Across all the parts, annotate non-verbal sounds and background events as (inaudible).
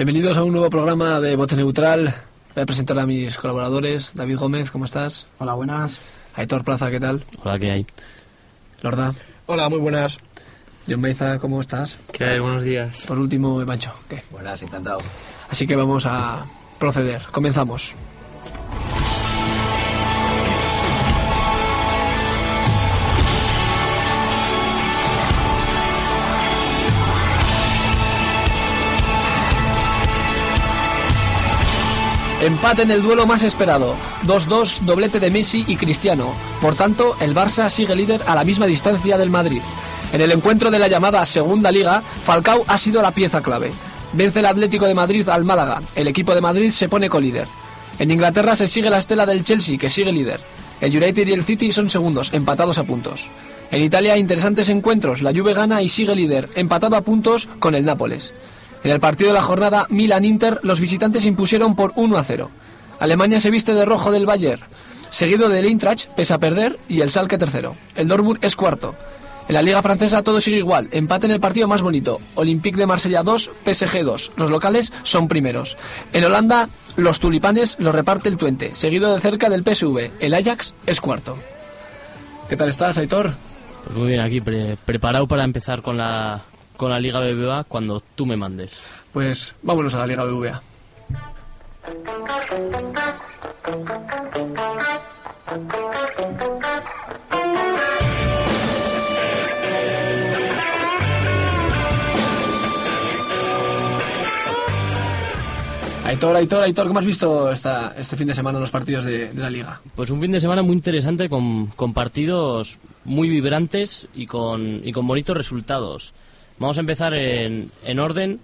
Bienvenidos a un nuevo programa de Bote Neutral. Voy a presentar a mis colaboradores. David Gómez, ¿cómo estás? Hola, buenas. Aitor Plaza, ¿qué tal? Hola, ¿qué hay? Lorda. Hola, muy buenas. John Meiza, ¿cómo estás? ¿Qué hay? Buenos días. Por último, Evancho, ¿qué? Buenas, encantado. Así que vamos a proceder. Comenzamos. Empate en el duelo más esperado. 2-2, doblete de Messi y Cristiano. Por tanto, el Barça sigue líder a la misma distancia del Madrid. En el encuentro de la llamada Segunda Liga, Falcao ha sido la pieza clave. Vence el Atlético de Madrid al Málaga. El equipo de Madrid se pone colíder. En Inglaterra se sigue la estela del Chelsea, que sigue líder. El United y el City son segundos, empatados a puntos. En Italia, interesantes encuentros. La Juve gana y sigue líder, empatado a puntos con el Nápoles. En el partido de la jornada Milan-Inter, los visitantes impusieron por 1 a 0. Alemania se viste de rojo del Bayern, seguido del Eintracht, pese a perder, y el Salke tercero. El Dortmund es cuarto. En la Liga Francesa todo sigue igual, empate en el partido más bonito. Olympique de Marsella 2, PSG 2. Los locales son primeros. En Holanda, los tulipanes los reparte el Twente, seguido de cerca del PSV. El Ajax es cuarto. ¿Qué tal estás, Aitor? Pues muy bien, aquí pre- preparado para empezar con la, con la Liga BBVA cuando tú me mandes. Pues vámonos a la Liga BBVA. Aitor, Aitor, Aitor, ¿cómo has visto esta, este fin de semana los partidos de, de la Liga? Pues un fin de semana muy interesante con, con partidos muy vibrantes y con, y con bonitos resultados. Vamos a empezar en, en orden.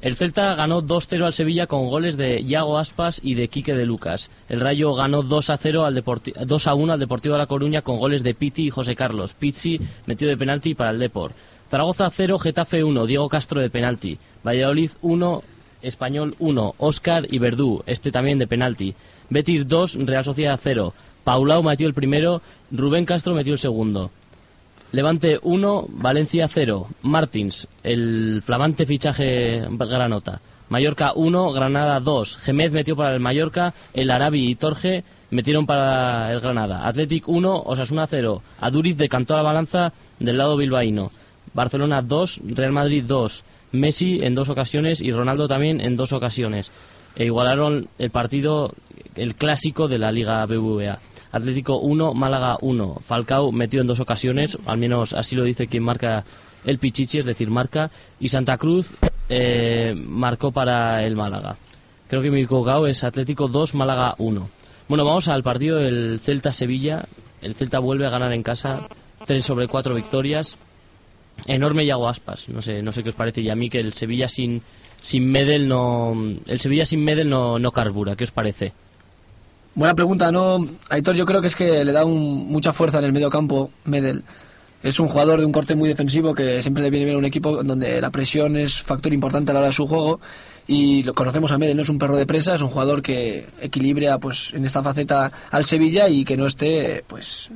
El Celta ganó 2-0 al Sevilla con goles de Iago Aspas y de Quique de Lucas. El Rayo ganó 2-0 al Deporti- 2-1 al Deportivo de La Coruña con goles de Piti y José Carlos. Pizzi metió de penalti para el Depor. Zaragoza 0, Getafe 1, Diego Castro de penalti. Valladolid 1, Español 1, Oscar y Verdú, este también de penalti. Betis 2, Real Sociedad 0. Paulau metió el primero, Rubén Castro metió el segundo. Levante 1, Valencia 0. Martins, el flamante fichaje granota. Mallorca 1, Granada 2. Gemez metió para el Mallorca, el Arabi y Torge metieron para el Granada. Athletic 1, Osasuna 0. Aduriz decantó la balanza del lado bilbaíno. Barcelona 2, Real Madrid 2. Messi en dos ocasiones y Ronaldo también en dos ocasiones. E igualaron el partido, el clásico de la Liga BBVA. Atlético 1, Málaga 1. Falcao metió en dos ocasiones, al menos así lo dice quien marca el Pichichi, es decir, marca. Y Santa Cruz eh, marcó para el Málaga. Creo que mi cocao es Atlético 2, Málaga 1. Bueno, vamos al partido del Celta-Sevilla. El Celta vuelve a ganar en casa, 3 sobre 4 victorias. Enorme Yago Aspas, no sé, no sé qué os parece. Y a mí que el Sevilla sin, sin Medel no. El Sevilla sin Medel no, no carbura, ¿qué os parece? Buena pregunta, ¿no? Aitor, yo creo que es que le da un- mucha fuerza en el medio campo, Medel. Es un jugador de un corte muy defensivo que siempre le viene bien a un equipo donde la presión es factor importante a la hora de su juego. Y lo conocemos a Medel, no es un perro de presa, es un jugador que equilibra pues en esta faceta al Sevilla y que no esté, pues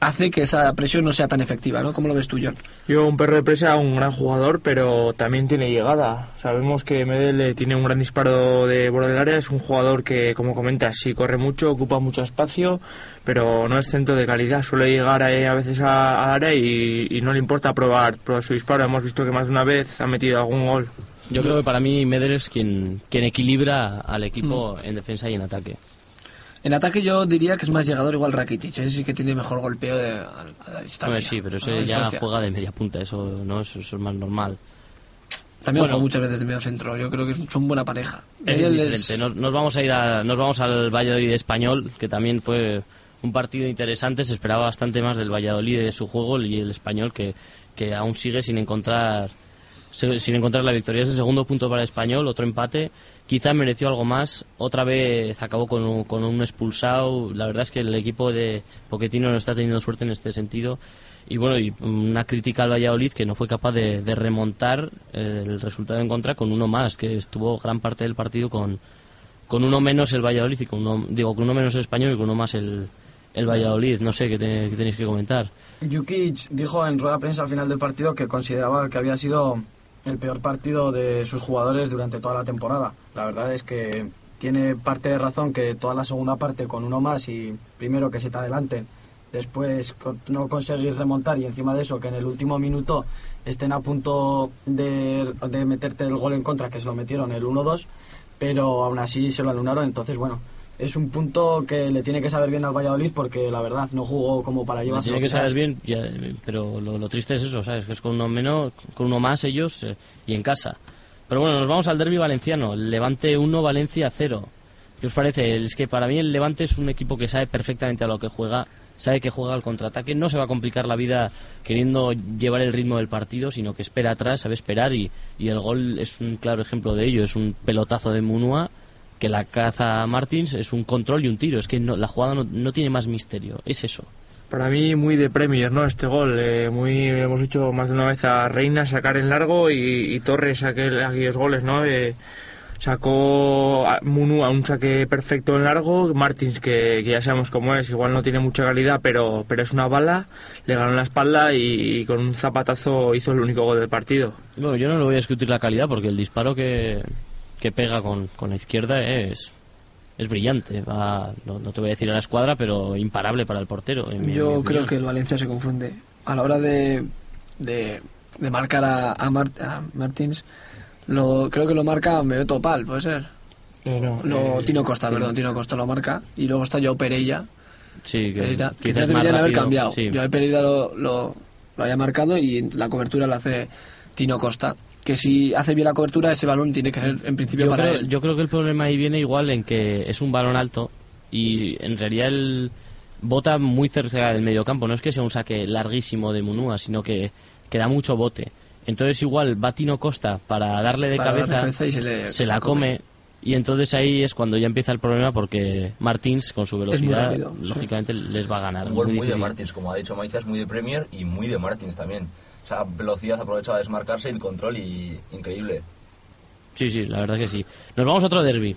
hace que esa presión no sea tan efectiva, ¿no? ¿Cómo lo ves tú, John? Yo, un perro de presa, un gran jugador, pero también tiene llegada. Sabemos que Medel eh, tiene un gran disparo de borde del área, es un jugador que, como comentas, sí corre mucho, ocupa mucho espacio, pero no es centro de calidad. Suele llegar eh, a veces a- al área y, y no le importa probar, probar su disparo. Hemos visto que más de una vez ha metido algún gol. Yo creo que para mí Medel es quien, quien equilibra al equipo en defensa y en ataque. En ataque yo diría que es más llegador igual Rakitic, ese sí que tiene mejor golpeo de, a, a la distancia. Sí, pero ese ya distancia. juega de media punta, eso no eso, eso es más normal. También Bueno. juega muchas veces de medio centro, yo creo que son buena pareja. Es. Nos, nos vamos a ir a, nos vamos al Valladolid español, que también fue un partido interesante, se esperaba bastante más del Valladolid de su juego y el español que, que aún sigue sin encontrar sin encontrar la victoria. Es el segundo punto para el español, otro empate. Quizá mereció algo más. Otra vez acabó con un, expulsado. La verdad es que el equipo de Poquetino no está teniendo suerte en este sentido. Y bueno, una crítica al Valladolid que no fue capaz de, remontar el resultado en contra con uno más, que estuvo gran parte del partido con, con uno menos el Valladolid y con digo, con uno menos el español y con uno más el, el Valladolid. No sé qué, tenéis que comentar. Jukic dijo en rueda de prensa al final del partido que consideraba que había sido el peor partido de sus jugadores durante toda la temporada. La verdad es que tiene parte de razón que toda la segunda parte con uno más y primero que se te adelanten, después no conseguir remontar y encima de eso que en el último minuto estén a punto de, de meterte el gol en contra, que se lo metieron el 1-2, pero aún así se lo alunaron, entonces bueno, es un punto que le tiene que saber bien al Valladolid porque la verdad no jugó como para llevarse. Tiene que saber bien, pero lo, triste es eso, ¿sabes? Que es con uno menos, con uno más ellos eh, y en casa. Pero bueno, nos vamos al derby valenciano. Levante 1, Valencia 0. ¿Qué os parece? Es que para mí el Levante es un equipo que sabe perfectamente a lo que juega, sabe que juega al contraataque, no se va a complicar la vida queriendo llevar el ritmo del partido, sino que espera atrás, sabe esperar y, y el gol es un claro ejemplo de ello. Es un pelotazo de Munua que la caza Martins es un control y un tiro. Es que no, la jugada no, tiene más misterio. Es eso. Para mí muy de Premier, ¿no? Este gol. Eh, muy Hemos hecho más de una vez a Reina sacar en largo y, Torres aquel, aquellos goles, ¿no? Eh, sacó a Munu a un saque perfecto en largo. Martins, que, ya sabemos cómo es, igual no tiene mucha calidad, pero, pero es una bala. Le ganó en la espalda y, y, con un zapatazo hizo el único gol del partido. Bueno, yo no le voy a discutir la calidad porque el disparo que, que pega con, con la izquierda es, es brillante. Va, no, te voy a decir a la escuadra, pero imparable para el portero. Yo creo que el Valencia se confunde. A la hora de, de, marcar a, a, Martins, lo, creo que lo marca Medio Topal, puede ser. Eh, no, lo, eh, Tino Costa, perdón, Tino Costa lo marca. Y luego está Joao Pereira. Sí, que quizás deberían haber cambiado. Sí. Joao Pereira lo, lo, lo haya marcado y la cobertura la hace Tino Costa que si hace bien la cobertura ese balón tiene que ser en principio yo para creo, él. Yo creo que el problema ahí viene igual en que es un balón alto y en realidad él bota muy cerca del medio campo. No es que sea un saque larguísimo de Munúa, sino que, que da mucho bote. Entonces igual va Tino Costa para darle de cabeza, y se, se, la come. Y entonces ahí es cuando ya empieza el problema porque Martins, con su velocidad, lógicamente les va a ganar. Un muy, de Martins, como ha dicho Maizas, muy de Premier y muy de Martins también. O sea, velocidad aprovecha a desmarcarse y el control y increíble. Sí, sí, la verdad que sí. Nos vamos a otro derby.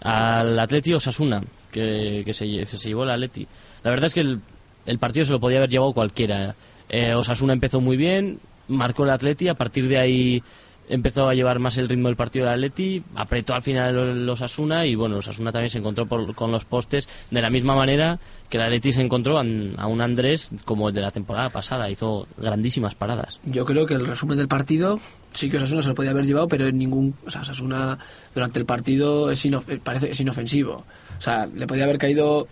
Al Atleti Osasuna, que, que, se, se llevó el Atleti. La verdad es que el, el partido se lo podía haber llevado cualquiera. Eh, Osasuna empezó muy bien, marcó el Atleti, a partir de ahí empezó a llevar más el ritmo del partido del Atleti, apretó al final los Asuna y bueno, los Asuna también se encontró con los postes de la misma manera que el Atleti se encontró a, un Andrés como el de la temporada pasada, hizo grandísimas paradas. Yo creo que el resumen del partido sí que Osasuna se lo podía haber llevado, pero en ningún, o sea, Osasuna durante el partido es parece es inofensivo. O sea, le podía haber caído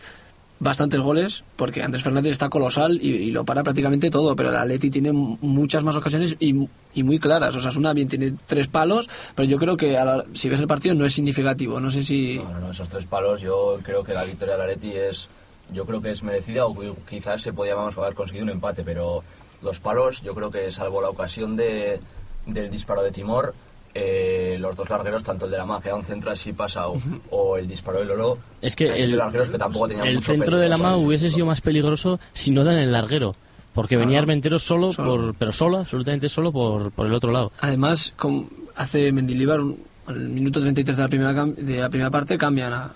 bastantes goles porque Andrés Fernández está colosal y, lo para prácticamente todo, pero el Atleti tiene muchas más ocasiones y, muy claras. O sea, una bien tiene tres palos, pero yo creo que si ves el partido no es significativo. No sé si. No, no, esos tres palos yo creo que la victoria del Atleti es. Yo creo que es merecida o quizás se podíamos haber conseguido un empate, pero los palos yo creo que salvo la ocasión de, del disparo de Timor eh, los dos largueros, tanto el de la MA, que era un centro así pasado, o el disparo del Lolo, es que el, largueros que tampoco tenían el centro de la MA hubiese sido más peligroso si no dan el larguero. Porque venía Armentero solo, Por, pero solo, absolutamente solo por, por el otro lado. Además, como hace Mendilibar, en el minuto 33 de la primera, de la primera parte, cambian a.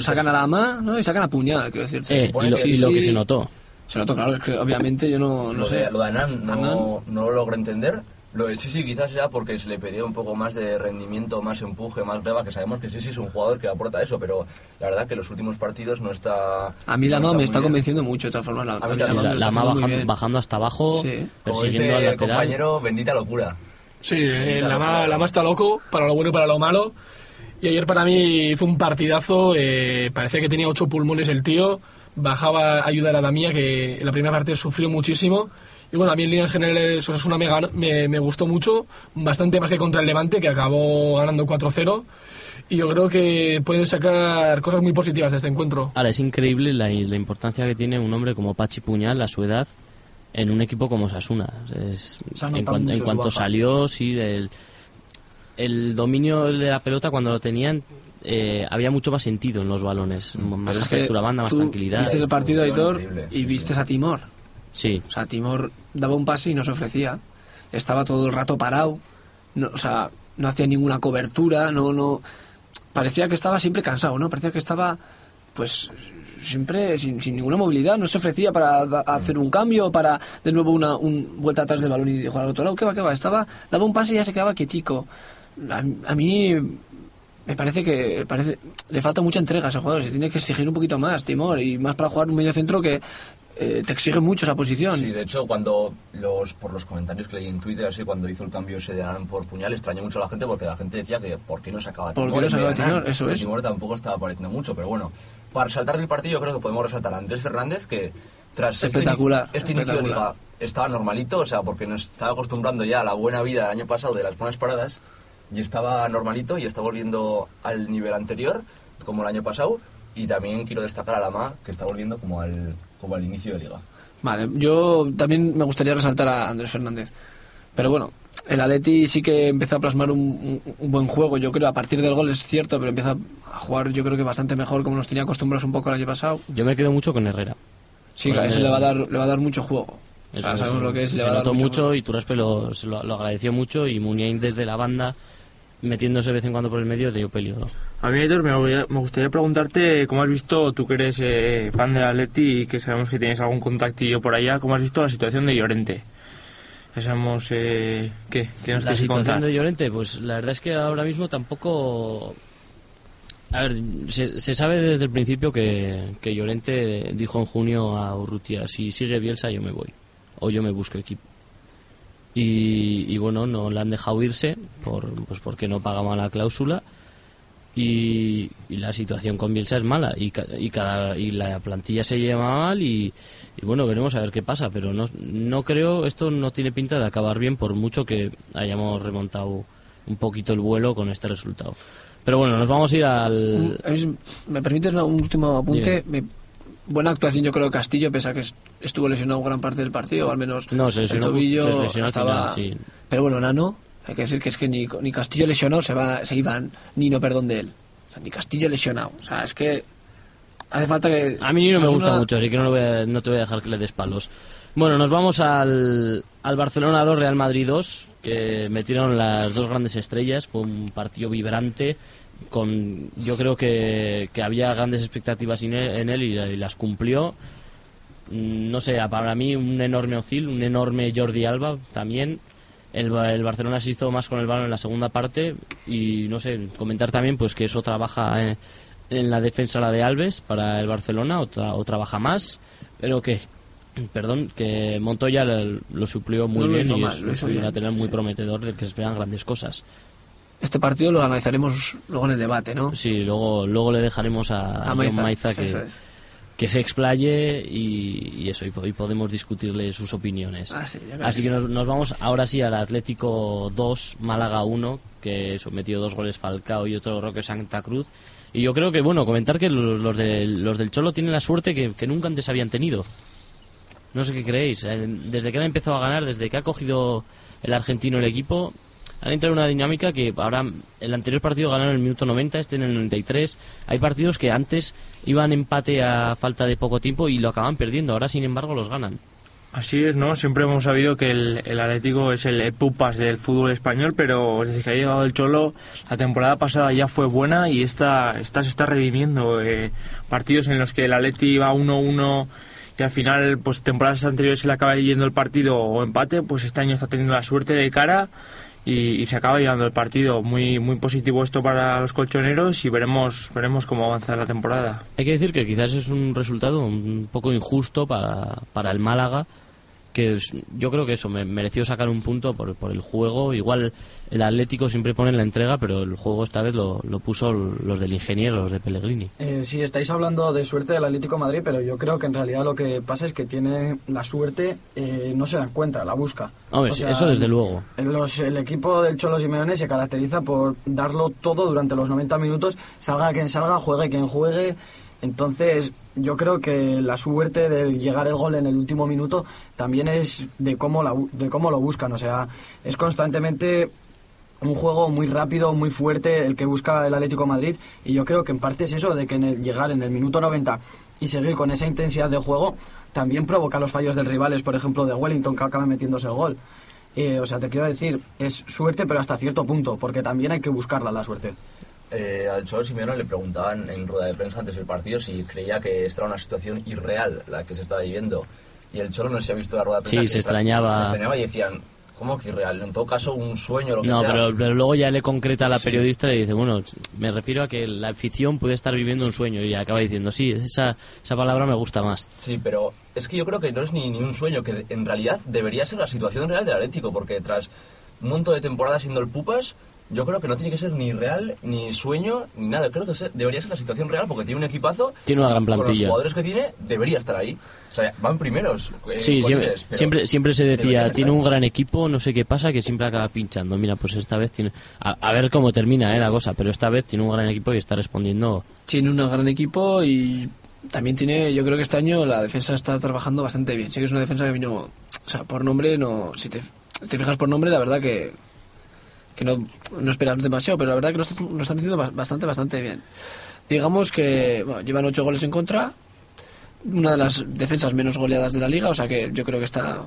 sacan a la AMA ¿no? y sacan a Puñal, quiero decir. Eh, y lo, que se notó. Se notó, claro, es que obviamente yo no, no sé. lo de Anán no, no lo logro entender lo de sí, quizás sea porque se le pedía un poco más de rendimiento, más empuje, más greba, que sabemos que sí, sí es un jugador que aporta eso, pero la verdad que los últimos partidos no está... A mí la no me está convenciendo mucho, de todas formas. La, la, bajando, bajando, hasta abajo, persiguiendo al lateral. compañero, bendita locura. Sí, eh, la, ma, la está loco, para lo bueno y para lo malo. Y ayer para mí hizo un partidazo, eh, parecía que tenía ocho pulmones el tío, bajaba a ayudar a la mía, que en la primera parte sufrió muchísimo Y bueno, a mí en líneas generales Osasuna me, ganó- me, me gustó mucho, bastante más que contra el Levante, que acabó ganando 4-0. Y yo creo que pueden sacar cosas muy positivas de este encuentro. Ahora, es increíble la, la importancia que tiene un hombre como Pachi Puñal a su edad en un equipo como Sasuna. Es- en, cuan- en cuanto baja. salió, sí, el, el dominio de la pelota cuando lo tenían, eh, había mucho más sentido en los balones. Más es que apertura banda, más tú tranquilidad. Viste el partido, Aitor, y sí, viste sí. a Timor. Sí, O sea, Timor daba un pase y no se ofrecía. Estaba todo el rato parado. No, o sea, no hacía ninguna cobertura. No, no. Parecía que estaba siempre cansado, ¿no? Parecía que estaba, pues, siempre sin, sin ninguna movilidad. No se ofrecía para da- hacer un cambio, para de nuevo una un vuelta atrás del balón y jugar al otro lado. ¿Qué va, qué va? Estaba, daba un pase y ya se quedaba quietico. A, a mí me parece que parece, le falta mucha entrega a ese jugador. Se tiene que exigir un poquito más, Timor, y más para jugar un medio centro que eh, te exige mucho esa posición. Sí, de hecho, cuando los por los comentarios que leí en Twitter, así cuando hizo el cambio ese de Alan por Puñal, extrañó mucho a la gente porque la gente decía que ¿por qué no sacaba ¿Por qué Timor no sacaba? Timor? Eso es. Timor tampoco estaba apareciendo mucho, pero bueno, para resaltar del partido yo creo que podemos resaltar a Andrés Fernández que tras este Espectacular, ini- este, inicio de espectacular. liga estaba normalito, o sea, porque nos estaba acostumbrando ya a la buena vida del año pasado de las buenas paradas y estaba normalito y está volviendo al nivel anterior como el año pasado y también quiero destacar a Lama que está volviendo como al como al inicio de liga. Vale, yo también me gustaría resaltar a Andrés Fernández. Pero bueno, el Atleti sí que empezó a plasmar un, buen juego, yo creo, a partir del gol es cierto, pero empieza a jugar yo creo que bastante mejor como nos tenía acostumbrados un poco el año pasado. yo me quedo mucho con Herrera. Sí, Bueno, ese le va a dar, le va a dar mucho juego. O Eso sea, es, sabemos sí. lo que es, le se va a dar notó mucho, y Turaspe lo, se lo, lo agradeció mucho y Muniain desde la banda metiéndose de vez en cuando por el medio dio peligro. A mí, Héctor, me, gustaría preguntarte cómo has visto, tú que eres eh, fan de Atleti y que sabemos que tienes algún contactillo por allá, cómo has visto la situación de Llorente. Que sabemos eh, qué, qué nos La que contar. situación de Llorente, pues la verdad es que ahora mismo tampoco... A ver, se, se sabe desde el principio que, que Llorente dijo en junio a Urrutia, si sigue Bielsa yo me voy, o yo me busco equipo. Y, y bueno, no le han dejado irse por, pues porque no pagaba la cláusula y, y la situación con Bielsa es mala y, ca- y, cada, y la plantilla se lleva mal y, y bueno, veremos a ver qué pasa, pero no, no creo, esto no tiene pinta de acabar bien por mucho que hayamos remontado un poquito el vuelo con este resultado. Pero bueno, nos vamos a ir al... ¿Me permites un último apunte? Me- buena actuación yo creo de Castillo, pese a que es- estuvo lesionado gran parte del partido, o al menos No, se lesionó- el tobillo se estaba... final, sí. Pero bueno, Nano, hay que decir que es que ni, ni Castillo lesionado se, va, se iban, ni no perdón de él. O sea, ni Castillo lesionado. O sea, es que hace falta que... A mí no me gusta mucho, así que no, lo voy a- no te voy a dejar que le des palos. Bueno, nos vamos al, al Barcelona 2, Real Madrid 2, que metieron las dos grandes estrellas. Fue un partido vibrante. con Yo creo que, que había grandes expectativas en él, en él y, y las cumplió. Mm, No sé, para mí un enorme Ozil, un enorme Jordi Alba también. El, el Barcelona se hizo más con el balón en la segunda parte y no sé, comentar también pues que eso trabaja eh, en la defensa la de Alves para el Barcelona o, tra- o trabaja más, pero que (clears throat) perdón, que Montoya lo, lo suplió muy No lo bien y mal, es, un lateral muy sí. prometedor del que se esperan grandes cosas. Este partido lo analizaremos luego en el debate, ¿no? Sí, luego luego le dejaremos a, A John Maiza, Maiza que, es. Que se explaye y, y eso, y, po- y podemos discutirle sus opiniones. Ah, sí. Así que nos, nos vamos ahora sí al Atlético 2, Málaga 1, que sometió dos goles Falcao y otro Roque Santa Cruz. Y yo creo que, bueno, comentar que los, los, del- los del Cholo tienen la suerte que, que nunca antes habían tenido. No sé qué creéis. eh, Desde que han empezado a ganar, desde que ha cogido el argentino el equipo, han entrado en una dinámica que ahora el anterior partido ganaron el minuto 90, este en el 93. Hay partidos que antes iban empate a falta de poco tiempo y lo acaban perdiendo. Ahora, sin embargo, los ganan. Así es, ¿no? Siempre hemos sabido que el, el Atlético es el, pupas del fútbol español, pero desde que ha llegado el Cholo, la temporada pasada ya fue buena y esta, esta se está redimiendo. Eh, partidos en los que el Atleti iba 1-1 y al final, pues temporadas anteriores se le acaba yendo el partido o empate, pues este año está teniendo la suerte de cara y, y se acaba llevando el partido. Muy, muy positivo esto para los colchoneros y veremos, veremos cómo avanza la temporada. Hay que decir que quizás es un resultado un poco injusto para, para el Málaga, que yo creo que eso me mereció sacar un punto por, por el juego. Igual el Atlético siempre pone la entrega, pero el juego esta vez lo, lo puso los del ingeniero, los de Pellegrini. Eh, sí, estáis hablando de suerte del Atlético de Madrid, pero yo creo que en realidad lo que pasa es que tiene la suerte, eh, no se la encuentra, la busca. Hombre, O sea, eso desde luego. los- el equipo del Cholo Simeone se caracteriza por darlo todo durante los 90 minutos, salga quien salga, juegue quien juegue. Entonces, yo creo que la suerte de llegar el gol en el último minuto también es de cómo, la, de cómo lo buscan. O sea, es constantemente un juego muy rápido, muy fuerte el que busca el Atlético Madrid y yo creo que en parte es eso de que en el- llegar en el minuto 90 y seguir con esa intensidad de juego también provoca los fallos del rivales, por ejemplo de Wellington que acaba metiéndose el gol. Eh, o sea, te quiero decir, es suerte pero hasta cierto punto, porque también hay que buscarla la suerte. Eh, al Cholo Simeone le preguntaban en rueda de prensa antes del partido si creía que esta era una situación irreal la que se estaba viviendo. Y el Cholo no se ha visto la rueda de Sí, prensa. se que extra- extrañaba. Se extrañaba y decían, ¿cómo que irreal? En todo caso, un sueño lo que No, sea. pero, pero luego ya le concreta a la Sí. periodista y dice, bueno, me refiero a que la afición puede estar viviendo un sueño. Y acaba diciendo, sí, esa, esa palabra me gusta más. Sí, pero es que yo creo que no es ni, ni un sueño, que en realidad debería ser la situación real del Atlético, porque tras un montón de temporadas siendo el Pupas, yo creo que no tiene que ser ni real, ni sueño, ni nada. Creo que debería ser la situación real, porque tiene un equipazo. Tiene una gran y Con los plantilla. jugadores que tiene, debería estar ahí. O sea, van primeros. eh, Sí, siempre, líderes, siempre, siempre se decía, tiene un gran equipo, no sé qué pasa, que siempre acaba pinchando. Mira, pues esta vez tiene... A, a ver cómo termina eh, la cosa, pero esta vez tiene un gran equipo y está respondiendo... Tiene un gran equipo y también tiene, yo creo que este año la defensa está trabajando bastante bien. Sí que es una defensa que vino, o sea, por nombre no, si te, te fijas por nombre, la verdad que, que no, no esperas demasiado, pero la verdad que lo, están- lo están haciendo ba- bastante, bastante bien. Digamos que bueno, llevan ocho goles en contra, una de las defensas menos goleadas de la liga, o sea que yo creo que está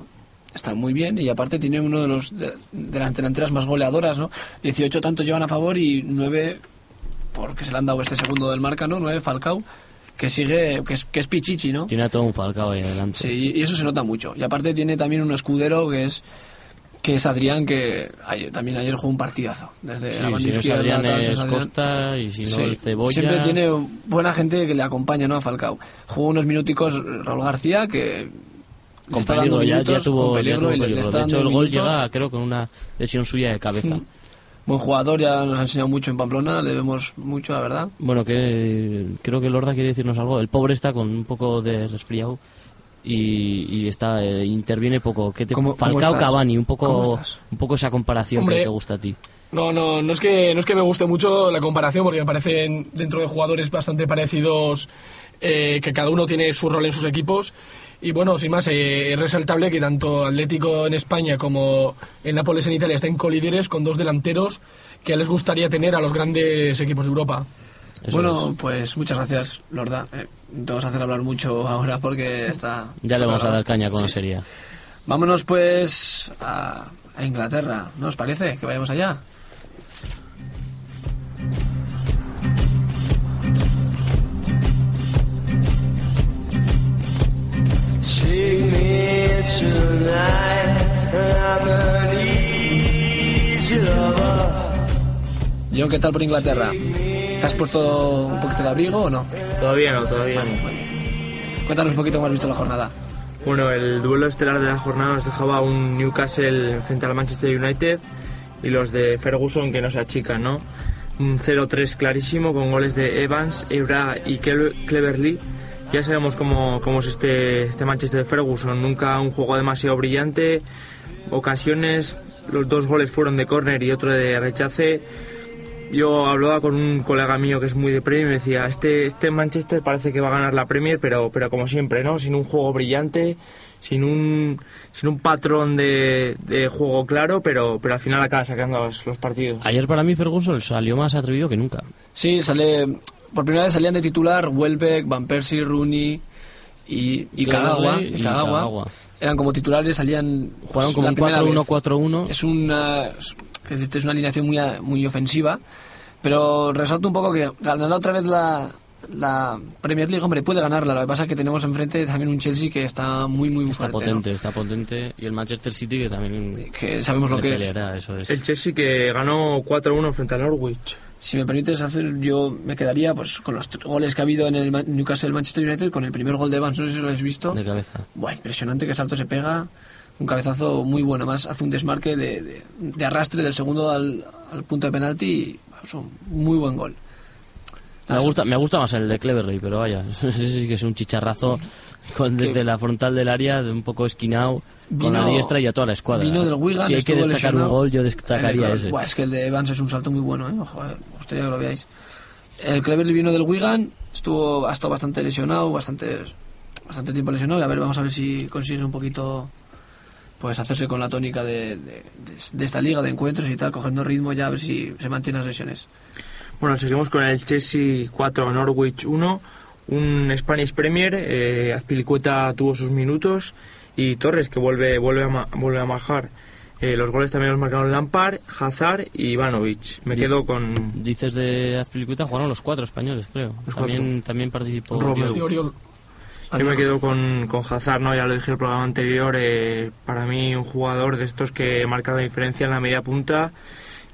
está muy bien y aparte tiene uno de los de, de las delanteras más goleadoras, ¿no? 18 tantos llevan a favor y 9 porque se le han dado este segundo del marca, ¿no? 9 Falcao, que sigue que es que es Pichichi, ¿no? Tiene a todo un Falcao ahí adelante. Sí, y eso se nota mucho. Y aparte tiene también un escudero que es que es Adrián que ayer- también ayer jugó un partidazo desde Sí, la banda si izquierda, Adrián tal, es Adrián. Costa y si no Sí, el Cebolla... Siempre tiene buena gente que le acompaña, ¿no? A Falcao. Jugó unos minuticos Raúl García que Con está dando peligro, ya, minutos, ya tuvo, con ya peligro tuvo y le- le peligro. De hecho, dando el gol minutos. llega, creo, con una lesión suya de cabeza. Buen jugador, ya nos ha enseñado mucho en Pamplona, le vemos mucho, la verdad. Bueno, que creo que Lorda quiere decirnos algo. El pobre está con un poco de resfriado y, y está eh, interviene poco. ¿Qué te, ¿Cómo- cómo Falcao estás? Cavani, un ¿Cómo poco un poco esa comparación Hombre. que te gusta a ti. No, no, no es que no es que me guste mucho la comparación porque me parecen dentro de jugadores bastante parecidos eh, que cada uno tiene su rol en sus equipos y bueno, sin más, eh, es resaltable que tanto Atlético en España como el Nápoles en Italia estén colíderes con dos delanteros que les gustaría tener a los grandes equipos de Europa. Eso bueno, es. pues muchas gracias, Lorda. Eh, te vamos a hacer hablar mucho (laughs) ahora porque está... Ya le vamos a dar caña con Sí. la serie. Vámonos pues a, a Inglaterra, ¿no os parece? Que vayamos allá. John, ¿qué tal por Inglaterra? ¿Te has puesto un poquito de abrigo o no? Todavía no, todavía no. Cuéntanos un poquito cómo has visto la jornada. Bueno, el duelo estelar de la jornada nos dejaba un Newcastle frente al Manchester United y los de Ferguson que no se achican, ¿no? Un 0-3 clarísimo con goles de Evans, Ebra y Cle- Cleverly. Ya sabemos cómo, cómo es este, este Manchester Ferguson, nunca un juego demasiado brillante, ocasiones, los dos goles fueron de córner y otro de rechace. Yo hablaba con un colega mío que es muy de Premier y me decía, este, este Manchester parece que va a ganar la Premier, pero, pero como siempre, ¿no? Sin un juego brillante, sin un, sin un patrón de, de juego claro, pero, pero al final acaba sacando los, los partidos. Ayer para mí Ferguson salió más atrevido que nunca. Sí, sale. Por primera vez salían de titular Welbeck, Van Persie, Rooney y, y Kagawa. Y Kagawa. Eran como titulares, salían. pues, Jugaron como la un primera vez. 4-1-4-1. Es una. Es, es decirte, es una alineación muy, a- muy ofensiva. Pero resalto un poco que ganará otra vez la, la Premier League. Hombre, puede ganarla. Lo que pasa es que tenemos enfrente también un Chelsea que está muy, muy Está fuerte. ¿no? potente, está potente. Y el Manchester City que también Que sabemos lo que es. peleará, eso es. El Chelsea que ganó 4-1 frente al Norwich. Si me permites hacer, yo me quedaría pues con los goles que ha habido en el Newcastle Manchester United, con el primer gol de Evans, no sé si lo habéis visto. De cabeza. Buah, impresionante qué salto se pega. Un cabezazo muy bueno. Más hace un desmarque de, de- de arrastre del segundo al, al punto de penalti y es un muy buen gol. Me gusta, me gusta más el de Cleverley, pero vaya, (laughs) sí que es un chicharrazo con, desde la frontal del área, de un poco esquinado, con Vino- la diestra y a toda la escuadra. Vino del Wigan, Si hay que destacar un gol, yo destacaría de- ese. Buah, es que el de Evans es un salto muy bueno, ¿eh? Ojo, eh, gustaría que lo veáis. El Cleverly vino del Wigan, estuvo, ha estado bastante lesionado, bastante, bastante tiempo lesionado. Y a ver, vamos a ver si consigue un poquito pues hacerse con la tónica de, de- esta liga de encuentros y tal, cogiendo ritmo ya, a ver si se mantiene las lesiones. Bueno, seguimos con el Chelsea 4, Norwich 1. Un Spanish Premier. Eh, Azpilicueta tuvo sus minutos. Y Torres, que vuelve, vuelve, a, ma- vuelve a majar. Eh, los goles también los marcaron Lampard, Hazard y Ivanovic. Me quedo con. Dices de Azpilicueta, jugaron los cuatro españoles, creo. Los también, también participó. Oriol. Yo me quedo con, con Hazard, ¿no? Ya lo dije en el programa anterior. eh, para mí, un jugador de estos que marca la diferencia en la media punta.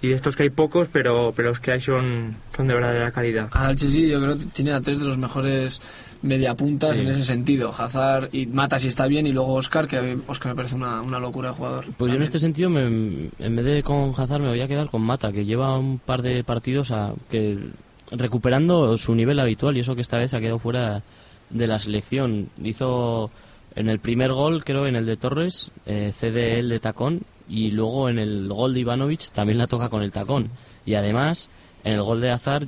Y de estos que hay pocos, pero, pero los que hay son, son de verdadera calidad. Ahora el Chelsea yo creo que tiene a tres de los mejores mediapuntas Sí. en ese sentido. Hazard y Mata si está bien y luego Oscar, que Oscar me parece una, una locura de jugador. Pues yo en este sentido, me- en vez de con Hazard, me voy a quedar con Mata, que lleva un par de partidos a, que recuperando su nivel habitual y eso que esta vez ha quedado fuera de la selección. Hizo en el primer gol, creo, en el de Torres, eh, cede él de tacón y luego en el gol de Ivanovic también la toca con el tacón. Y además, en el gol de Hazard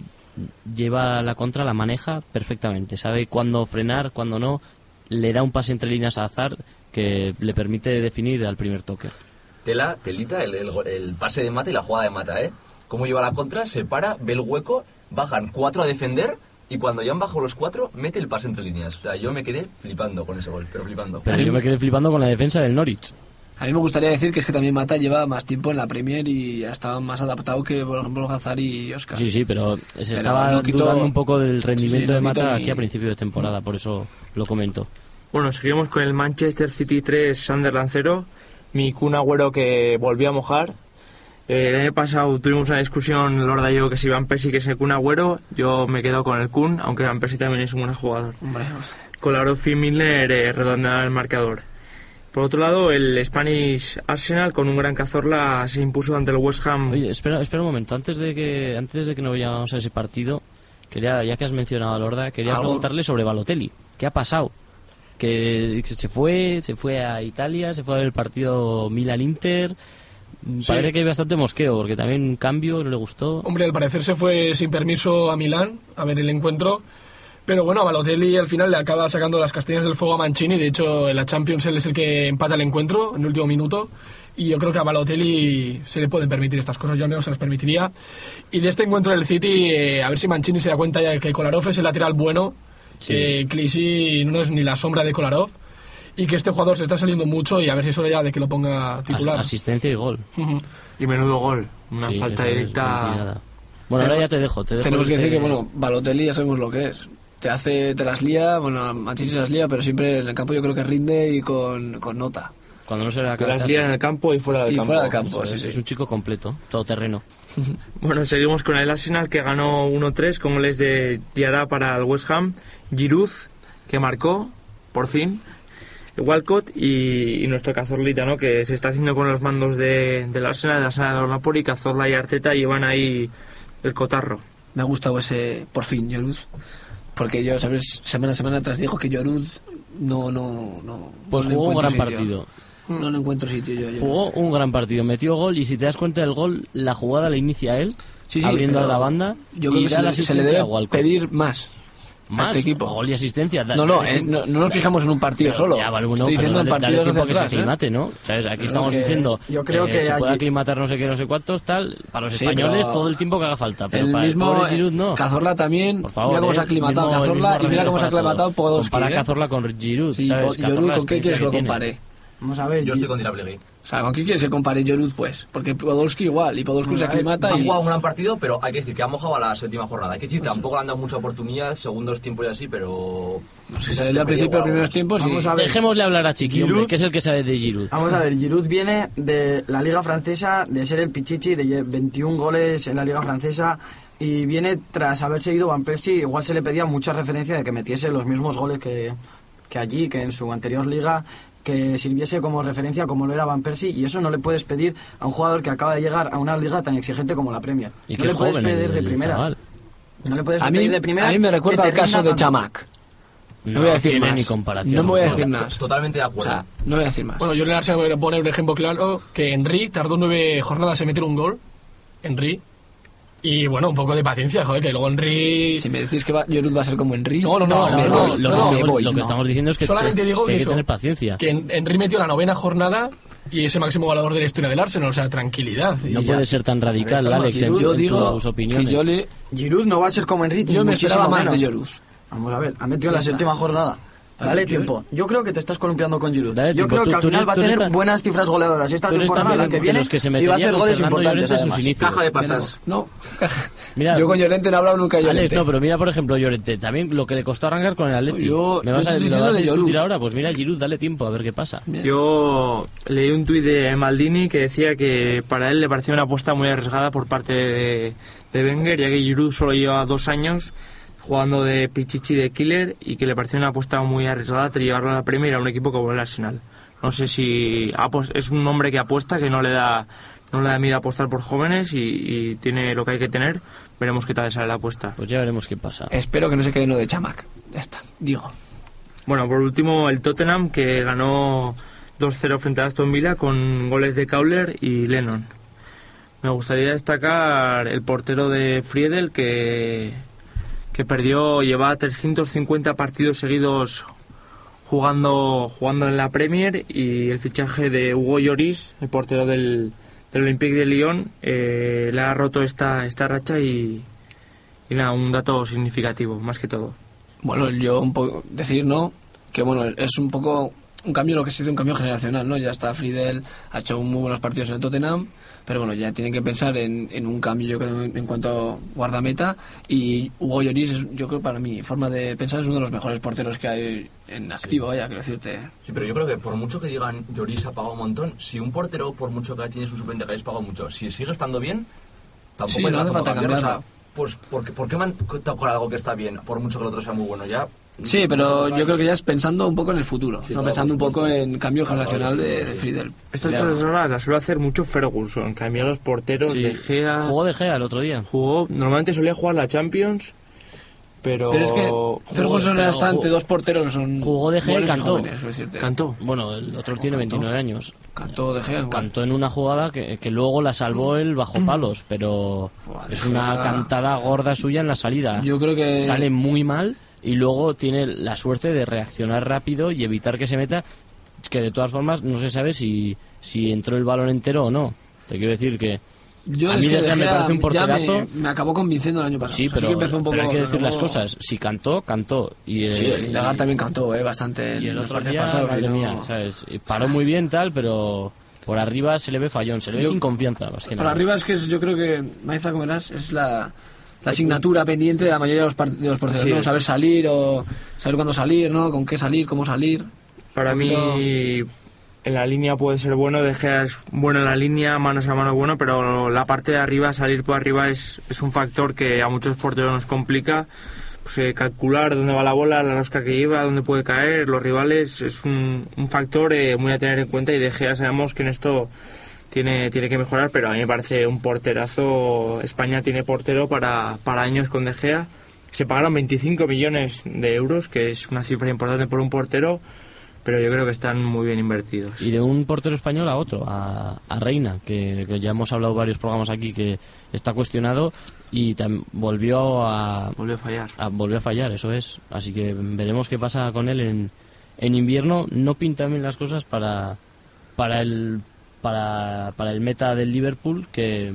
lleva la contra, la maneja perfectamente. Sabe cuándo frenar, cuándo no. Le da un pase entre líneas a Hazard que le permite definir al primer toque. Tela, telita, el, el, el pase de mata y la jugada de mata, ¿eh? Cómo lleva la contra, se para, ve el hueco, bajan cuatro a defender y cuando ya han bajado los cuatro, mete el pase entre líneas. O sea, yo me quedé flipando con ese gol, pero flipando. Pero yo me quedé flipando con la defensa del Norwich. A mí me gustaría decir que es que también Mata lleva más tiempo en la Premier y ya estaba más adaptado que, por ejemplo, Hazard y Oscar. Sí, sí, pero se Pero estaba no quito- dudando un poco del rendimiento Sí, sí, no de Mata ni- aquí a principio de temporada, por eso lo comento. Bueno, seguimos con el Manchester City 3, Sunderland 0. Mi Kun Agüero que volvió a mojar. Eh, el año pasado tuvimos una discusión, Lorda y yo, que si Van Persie que es el Kun Agüero. Yo me quedo con el Kun, aunque Van Persie también es un buen jugador. Hombre, Kolarov y Milner eh, redondearon el marcador. Por otro lado, el Spanish Arsenal con un gran cazorla se impuso ante el West Ham. Oye, espera, espera un momento, antes de que antes de que nos vayamos a ese partido, quería ya que has mencionado a Lorda, quería Algo. preguntarle sobre Balotelli. ¿Qué ha pasado? Que se fue, se fue a Italia, se fue a ver el partido Milan-Inter. Parece que hay bastante mosqueo, porque también un cambio no le gustó. Hombre, al parecer se fue sin permiso a Milán a ver el encuentro. Pero bueno, a Balotelli al final le acaba sacando las castañas del fuego a Mancini. De hecho, en la Champions él es el que empata el encuentro en el último minuto. Y yo creo que a Balotelli se le pueden permitir estas cosas. Yo al menos se las permitiría. Y de este encuentro del City, eh, a ver si Mancini se da cuenta ya que Kolarov es el lateral bueno. Sí. Que Clichy no es ni la sombra de Kolarov. Y que este jugador se está saliendo mucho y a ver si es hora ya de que lo ponga As- titular. asistencia y gol. Y menudo gol. Una Sí, falta es directa. Bueno, ahora ya te dejo. Te dejo tenemos que decir que, bueno, Balotelli ya sabemos lo que es. Te hace, te las lía, bueno, Mancini se las lía, pero siempre en el campo yo creo que rinde y con, con nota. Cuando no se acaba las lía en el campo y fuera del Y campo. fuera del campo. Eso sí, es, sí. es un chico completo, todoterreno. (laughs) Bueno, seguimos con el Arsenal que ganó 1-3 con goles de Diarra para el West Ham, Giroud que marcó, por fin, Walcott y, y nuestro Cazorlita, ¿no? Que se está haciendo con los mandos de, del Arsenal, del Arsenal de Napoli, Cazorla y Arteta llevan ahí el cotarro. Me ha gustado ese, por fin, Yorud. Porque yo, ¿sabes? Semana a semana atrás dijo que Yorud no, no, no. Pues no jugó un gran sitio. partido. No le encuentro sitio yo. Jugó un gran partido, metió gol y si te das cuenta del gol, la jugada la inicia él, Sí, sí, abriendo a la banda Yo y creo que se la le, se le asistencia debe pedir más. Más a este equipo. gol y asistencia. Da- No, no, da- eh, no, no nos fijamos en un partido Pero solo. Ya, bueno, Estoy diciendo en partidos hacia que se. ¿eh? aclimate, ¿no? ¿Sabes? Aquí estamos que diciendo yo creo eh, que se puede allí- aclimatar no sé qué, no sé cuántos, tal. Para los Sí, españoles pero todo el tiempo que haga falta. Pero El para mismo el pobre Giroud no. Cazorla también. Por favor, mira cómo se ha eh, aclimatado Cazorla y mira cómo se ha aclimatado. Podolski. Compara ¿eh? Cazorla con Giroud, ¿sabes? La ¿con qué quieres que lo compare? Vamos a ver. Yo estoy con Dirablegui. O sea, ¿con qué quieres que compare Yorud, pues? Porque Podolski igual, y Podolski se aclimata Ha y... jugado un gran partido, pero hay que decir que ha mojado a la séptima jornada. Hay que decir, tampoco le han dado mucha oportunidad, segundos tiempos y así, pero... Si se le dio al principio, los primeros tiempos y... Vamos a ver. Dejémosle hablar a Chiqui, Giroud- hombre, que es el que sabe de Giroud. Vamos a ver, Giroud viene de la Liga Francesa, de ser el Pichichi, de lle- 21 goles en la Liga Francesa, y viene tras haberse ido Van Persie, igual se le pedía mucha referencia de que metiese los mismos goles que, que allí, que en su anterior liga, que sirviese como referencia como lo era Van Persie y eso no le puedes pedir a un jugador que acaba de llegar a una liga tan exigente como la Premier. Y no que le es puedes pedir el- de el primera. No le puedes A mí, pedir de primera. a mí me recuerda al caso de Chamac. No, voy a decir más. ni comparación. No me voy a decir más. Totalmente de O acuerdo. sea, no voy a decir más. Bueno, yo en el Arsenal voy a poner un ejemplo claro, que Henry tardó nueve jornadas en meter un gol. Henry. Y bueno, un poco de paciencia, joder, que luego Henry... si me decís que va, Giroud va a ser como Henry, No, no, no, No, me no, voy, lo, no, que, me voy, lo que no. estamos diciendo es que, Solamente digo que hay que que eso, tener paciencia. Que Henry metió la novena jornada y ese máximo valor de la historia del Arsenal, o sea, tranquilidad. No ya. puede ser tan radical, Calma, Alex, en, Giroud, yo en digo tus que opiniones. yo le, Giroud no va a ser como Enrique. yo me esperaba más de Giroud. Vamos a ver, ha metido en la séptima jornada. Vale, Dale yo- tiempo. Yo creo que te estás columpiando con Giroud. Dale Yo tiempo. creo Tú- que al tú final eres- va a tú tener tan- buenas cifras goleadoras esta Tú temporada la que viene los que se y va a hacer goles importantes Llorente en sus además. inicios. Caja de pastas. No. (laughs) Mira, yo con Llorente no he hablado nunca de Llorente. Alex, no, pero mira, por ejemplo, Llorente. También lo que le costó arrancar con el Atleti. Yo- ¿Me vas a, lo vas a discutir Giroud. ahora? Pues mira, Giroud, dale tiempo a ver qué pasa. Yo leí un tuit de Maldini que decía que para él le parecía una apuesta muy arriesgada por parte de, de Wenger, ya que Giroud solo lleva dos años jugando de Pichichi de Killer y que le parecía una apuesta muy arriesgada de llevarlo a la Premier a un equipo como el Arsenal. No sé si es un hombre que apuesta, que no le da no le da miedo apostar por jóvenes y, y tiene lo que hay que tener. Veremos qué tal sale la apuesta. Pues ya veremos qué pasa. Espero que no se quede uno de Chamac. Ya está, digo. Bueno, por último, el Tottenham que ganó 2-0 frente a Aston Villa con goles de Cowler y Lennon. Me gustaría destacar el portero de Friedel que, que perdió, lleva 350 partidos seguidos jugando, jugando en la Premier y el fichaje de Hugo Lloris, el portero del, del Olympique de Lyon, eh, le ha roto esta, esta racha y, y nada, un dato significativo, más que todo. Bueno, yo un poco decir, ¿no? Que bueno, es un poco un cambio, lo que se dice un cambio generacional, ¿no? Ya está Friedel, ha hecho muy buenos partidos en el Tottenham, pero bueno, ya tienen que pensar en, en un cambio yo creo, en cuanto a guardameta y Hugo Lloris, es- yo creo para mi forma de pensar, es uno de los mejores porteros que hay en activo, vaya, quiero decirte. Sí, pero yo creo que por mucho que digan Lloris ha pagado un montón, si un portero, por mucho que tienes un suplente que hayas pagado mucho, si sigue estando bien, tampoco Sí, no hace falta cambiarlo, o sea, pues, ¿por qué, por qué man- tocar algo que está bien, por mucho que el otro sea muy bueno? Ya, Sí, pero yo creo que ya es pensando un poco en el futuro, Sí, no claro, pensando un poco en cambio Claro, generacional claro, de, de Friedel. Estas Ya. tres horas las suele hacer mucho Ferguson, cambiar los porteros, Sí. De Gea, Jugó De Gea el otro día. jugó, normalmente solía jugar la Champions, pero, Pero es que Ferguson ante jugó- dos porteros son jugó De Gea y cantó. jóvenes, cantó. Bueno, el otro tiene cantó. 29 años. Cantó de Gea. Cantó en una jugada que, que luego la salvó él bajo palos, pero es una cantada gorda suya en la salida. Yo creo que Sale muy mal y luego tiene la suerte de reaccionar rápido y evitar que se meta, que de todas formas no se sabe si, si entró el balón entero o no. Te quiero decir que Yo a mí que me parece un porterazo. me, me acabó convenciendo el año pasado. sí, pero, que empezó un poco, pero hay que decir las cosas. Si cantó, cantó. Y, Sí, y Lagar también cantó eh, bastante y el otro día, madre no- mía, ¿sabes? Paró muy bien tal, pero por arriba se le ve fallón, se le ve Yo- sin confianza. Más que Por nada. arriba es que es- yo creo que Maiza Comerás es la, la asignatura pendiente de la mayoría de los, de los porteros. ¿no? Saber salir o saber cuándo salir, ¿no? Con qué salir, cómo salir. Para mí, en la línea puede ser bueno, De Gea es bueno en la línea, manos a mano bueno, pero la parte de arriba, salir por arriba, es, es un factor que a muchos porteros nos complica. Pues, eh, calcular dónde va la bola, la rosca que lleva, dónde puede caer, los rivales, es un, un factor eh, muy a tener en cuenta y De Gea sabemos que en esto tiene, tiene que mejorar, pero a mí me parece un porterazo. España tiene portero para, para años con De Gea. Se pagaron 25 millones de euros, que es una cifra importante por un portero, pero yo creo que están muy bien invertidos. Y de un portero español a otro, a, a Reina, que, que ya hemos hablado varios programas aquí que está cuestionado y tam- volvió a, Volvió a fallar. a- volvió a fallar, eso es. Así que veremos qué pasa con él en, en invierno. No pintan bien las cosas para, para el para, para el meta del Liverpool que,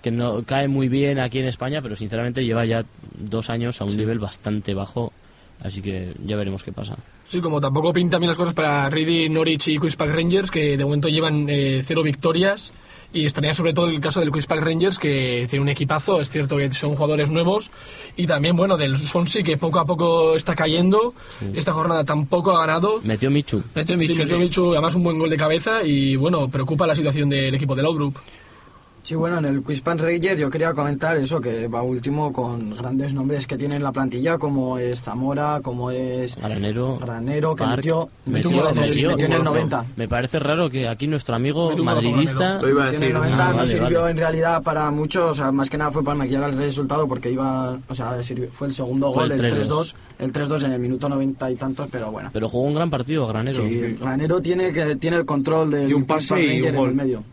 que no cae muy bien aquí en España, pero sinceramente lleva ya dos años a un nivel bastante bajo. Así que ya veremos qué pasa. Sí, como tampoco pintan bien las cosas para Reading, Norwich y Queen's Park Rangers, que de momento llevan eh, cero victorias. Y estaría sobre todo el caso del Queen's Park Rangers, que tiene un equipazo, es cierto que son jugadores nuevos. Y también, bueno, del Swansea, que poco a poco está cayendo. Esta jornada tampoco ha ganado. Metió Michu. Metió Sí, Michu, metió sí. Michu, además un buen gol de cabeza. Y bueno, preocupa la situación del equipo del Outgroup. Sí, bueno, en el Quizpan Ranger yo quería comentar eso, que va último con grandes nombres que tiene en la plantilla, como es Zamora, como es Granero. Granero, que Park, metió, metió metió, el- metió en el golazo. 90. Me parece raro que aquí nuestro amigo Metió madridista... Lo iba a Metió en el decir. 90 Ah, no vale, sirvió vale. en realidad para mucho, o sea, más que nada fue para maquillar el resultado porque iba, o sea, sirvió- fue el segundo Fue gol, el el 3-2. 3-2, el 3-2 en el minuto 90 y tantos, pero bueno. Pero jugó un gran partido, Granero. Sí, Granero tiene que tiene el control del Y un pase y un Ranger en gol. el medio.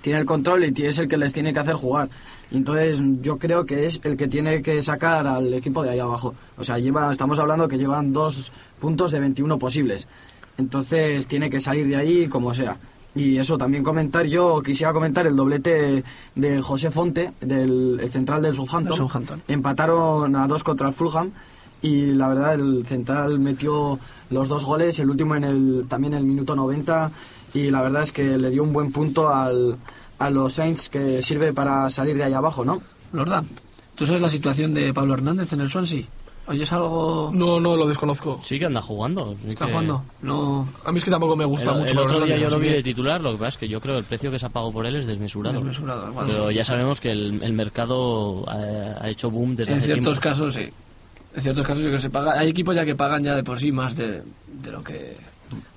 Tiene el control y es el que les tiene que hacer jugar. Y Entonces yo creo que es el que tiene que sacar al equipo de ahí abajo. O sea, lleva, estamos hablando que llevan dos puntos de 21 posibles. Entonces tiene que salir de ahí como sea. Y eso también comentar, yo quisiera comentar el doblete de José Fonte, del el central del Southampton. Southampton. Empataron a dos contra el Fulham y la verdad el central metió los dos goles, el último en el también en el minuto 90 y la verdad es que le dio un buen punto al, a los Saints que sirve para salir de ahí abajo, ¿no? Lorda, ¿tú sabes la situación de Pablo Hernández en el Swansea? ¿Oyes algo? No, no lo desconozco. Sí que anda jugando. sí ¿Está que- jugando? No. A mí es que tampoco me gusta El, mucho. el otro día yo lo vi de titular, lo que pasa es que yo creo que el precio que se ha pagado por él es desmesurado. Desmesurado, igual Pero sí, ya sí. sabemos que el, el mercado ha, ha hecho boom desde En hace ciertos tiempo. casos, sí. En ciertos casos, yo creo que se paga. Hay equipos ya que pagan ya de por sí más de, de lo que,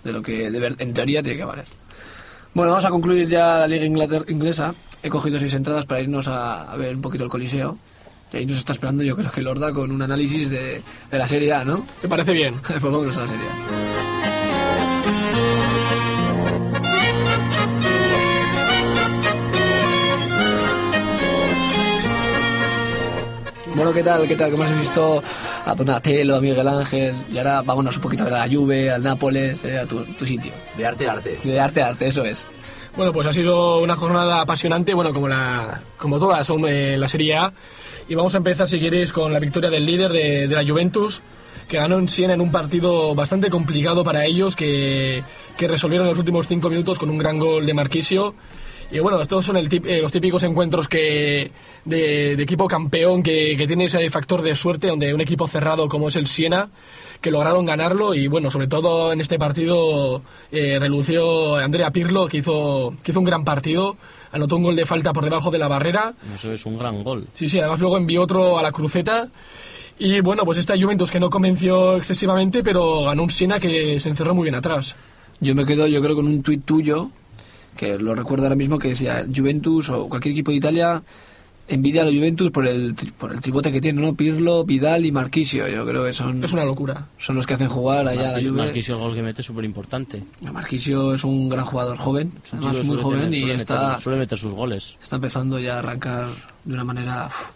de lo que de ver- en teoría tiene que valer. Bueno, vamos a concluir ya la Liga Inglater- Inglesa. He cogido seis entradas para irnos a, a ver un poquito el Coliseo. Y ahí nos está esperando, yo creo que Lorda, con un análisis de, de la Serie A, ¿no? Me parece bien. (laughs) pues vámonos a la Serie A. Bueno, ¿qué tal? ¿Qué tal? ¿Cómo has visto a Donatello, a Miguel Ángel? Y ahora vámonos un poquito a ver a la Juve, al Nápoles, eh, a tu, tu sitio. De arte a arte. De arte a arte, eso es. Bueno, pues ha sido una jornada apasionante, bueno, como la como todas son eh, la Serie A. Y vamos a empezar, si queréis, con la victoria del líder de, de la Juventus, que ganó en Siena en un partido bastante complicado para ellos, que, que resolvieron en los últimos cinco minutos con un gran gol de Marquisio. Y bueno, estos son el tip- eh, los típicos encuentros que de, de equipo campeón que, que tiene ese factor de suerte, donde un equipo cerrado como es el Siena, que lograron ganarlo y bueno, sobre todo en este partido eh, relució Andrea Pirlo, que hizo, que hizo un gran partido, anotó un gol de falta por debajo de la barrera, Eso es un gran gol. sí, sí, además luego envió otro a la cruceta. Y bueno, pues esta Juventus que no convenció excesivamente, pero ganó un Siena que se encerró muy bien atrás. Yo me quedo, yo creo, con un tuit tuyo, que lo recuerdo ahora mismo, que decía Juventus o cualquier equipo de Italia envidia a la Juventus por el, por el tribote que tiene, ¿no? Pirlo, Vidal y Marquisio. Yo creo que son, Es una locura. son los que hacen jugar allá a la Juve. Marquisio, el gol que mete es súper importante. Marquisio es un gran jugador joven, además muy joven y está, suele meter sus goles. está empezando ya a arrancar de una manera uf,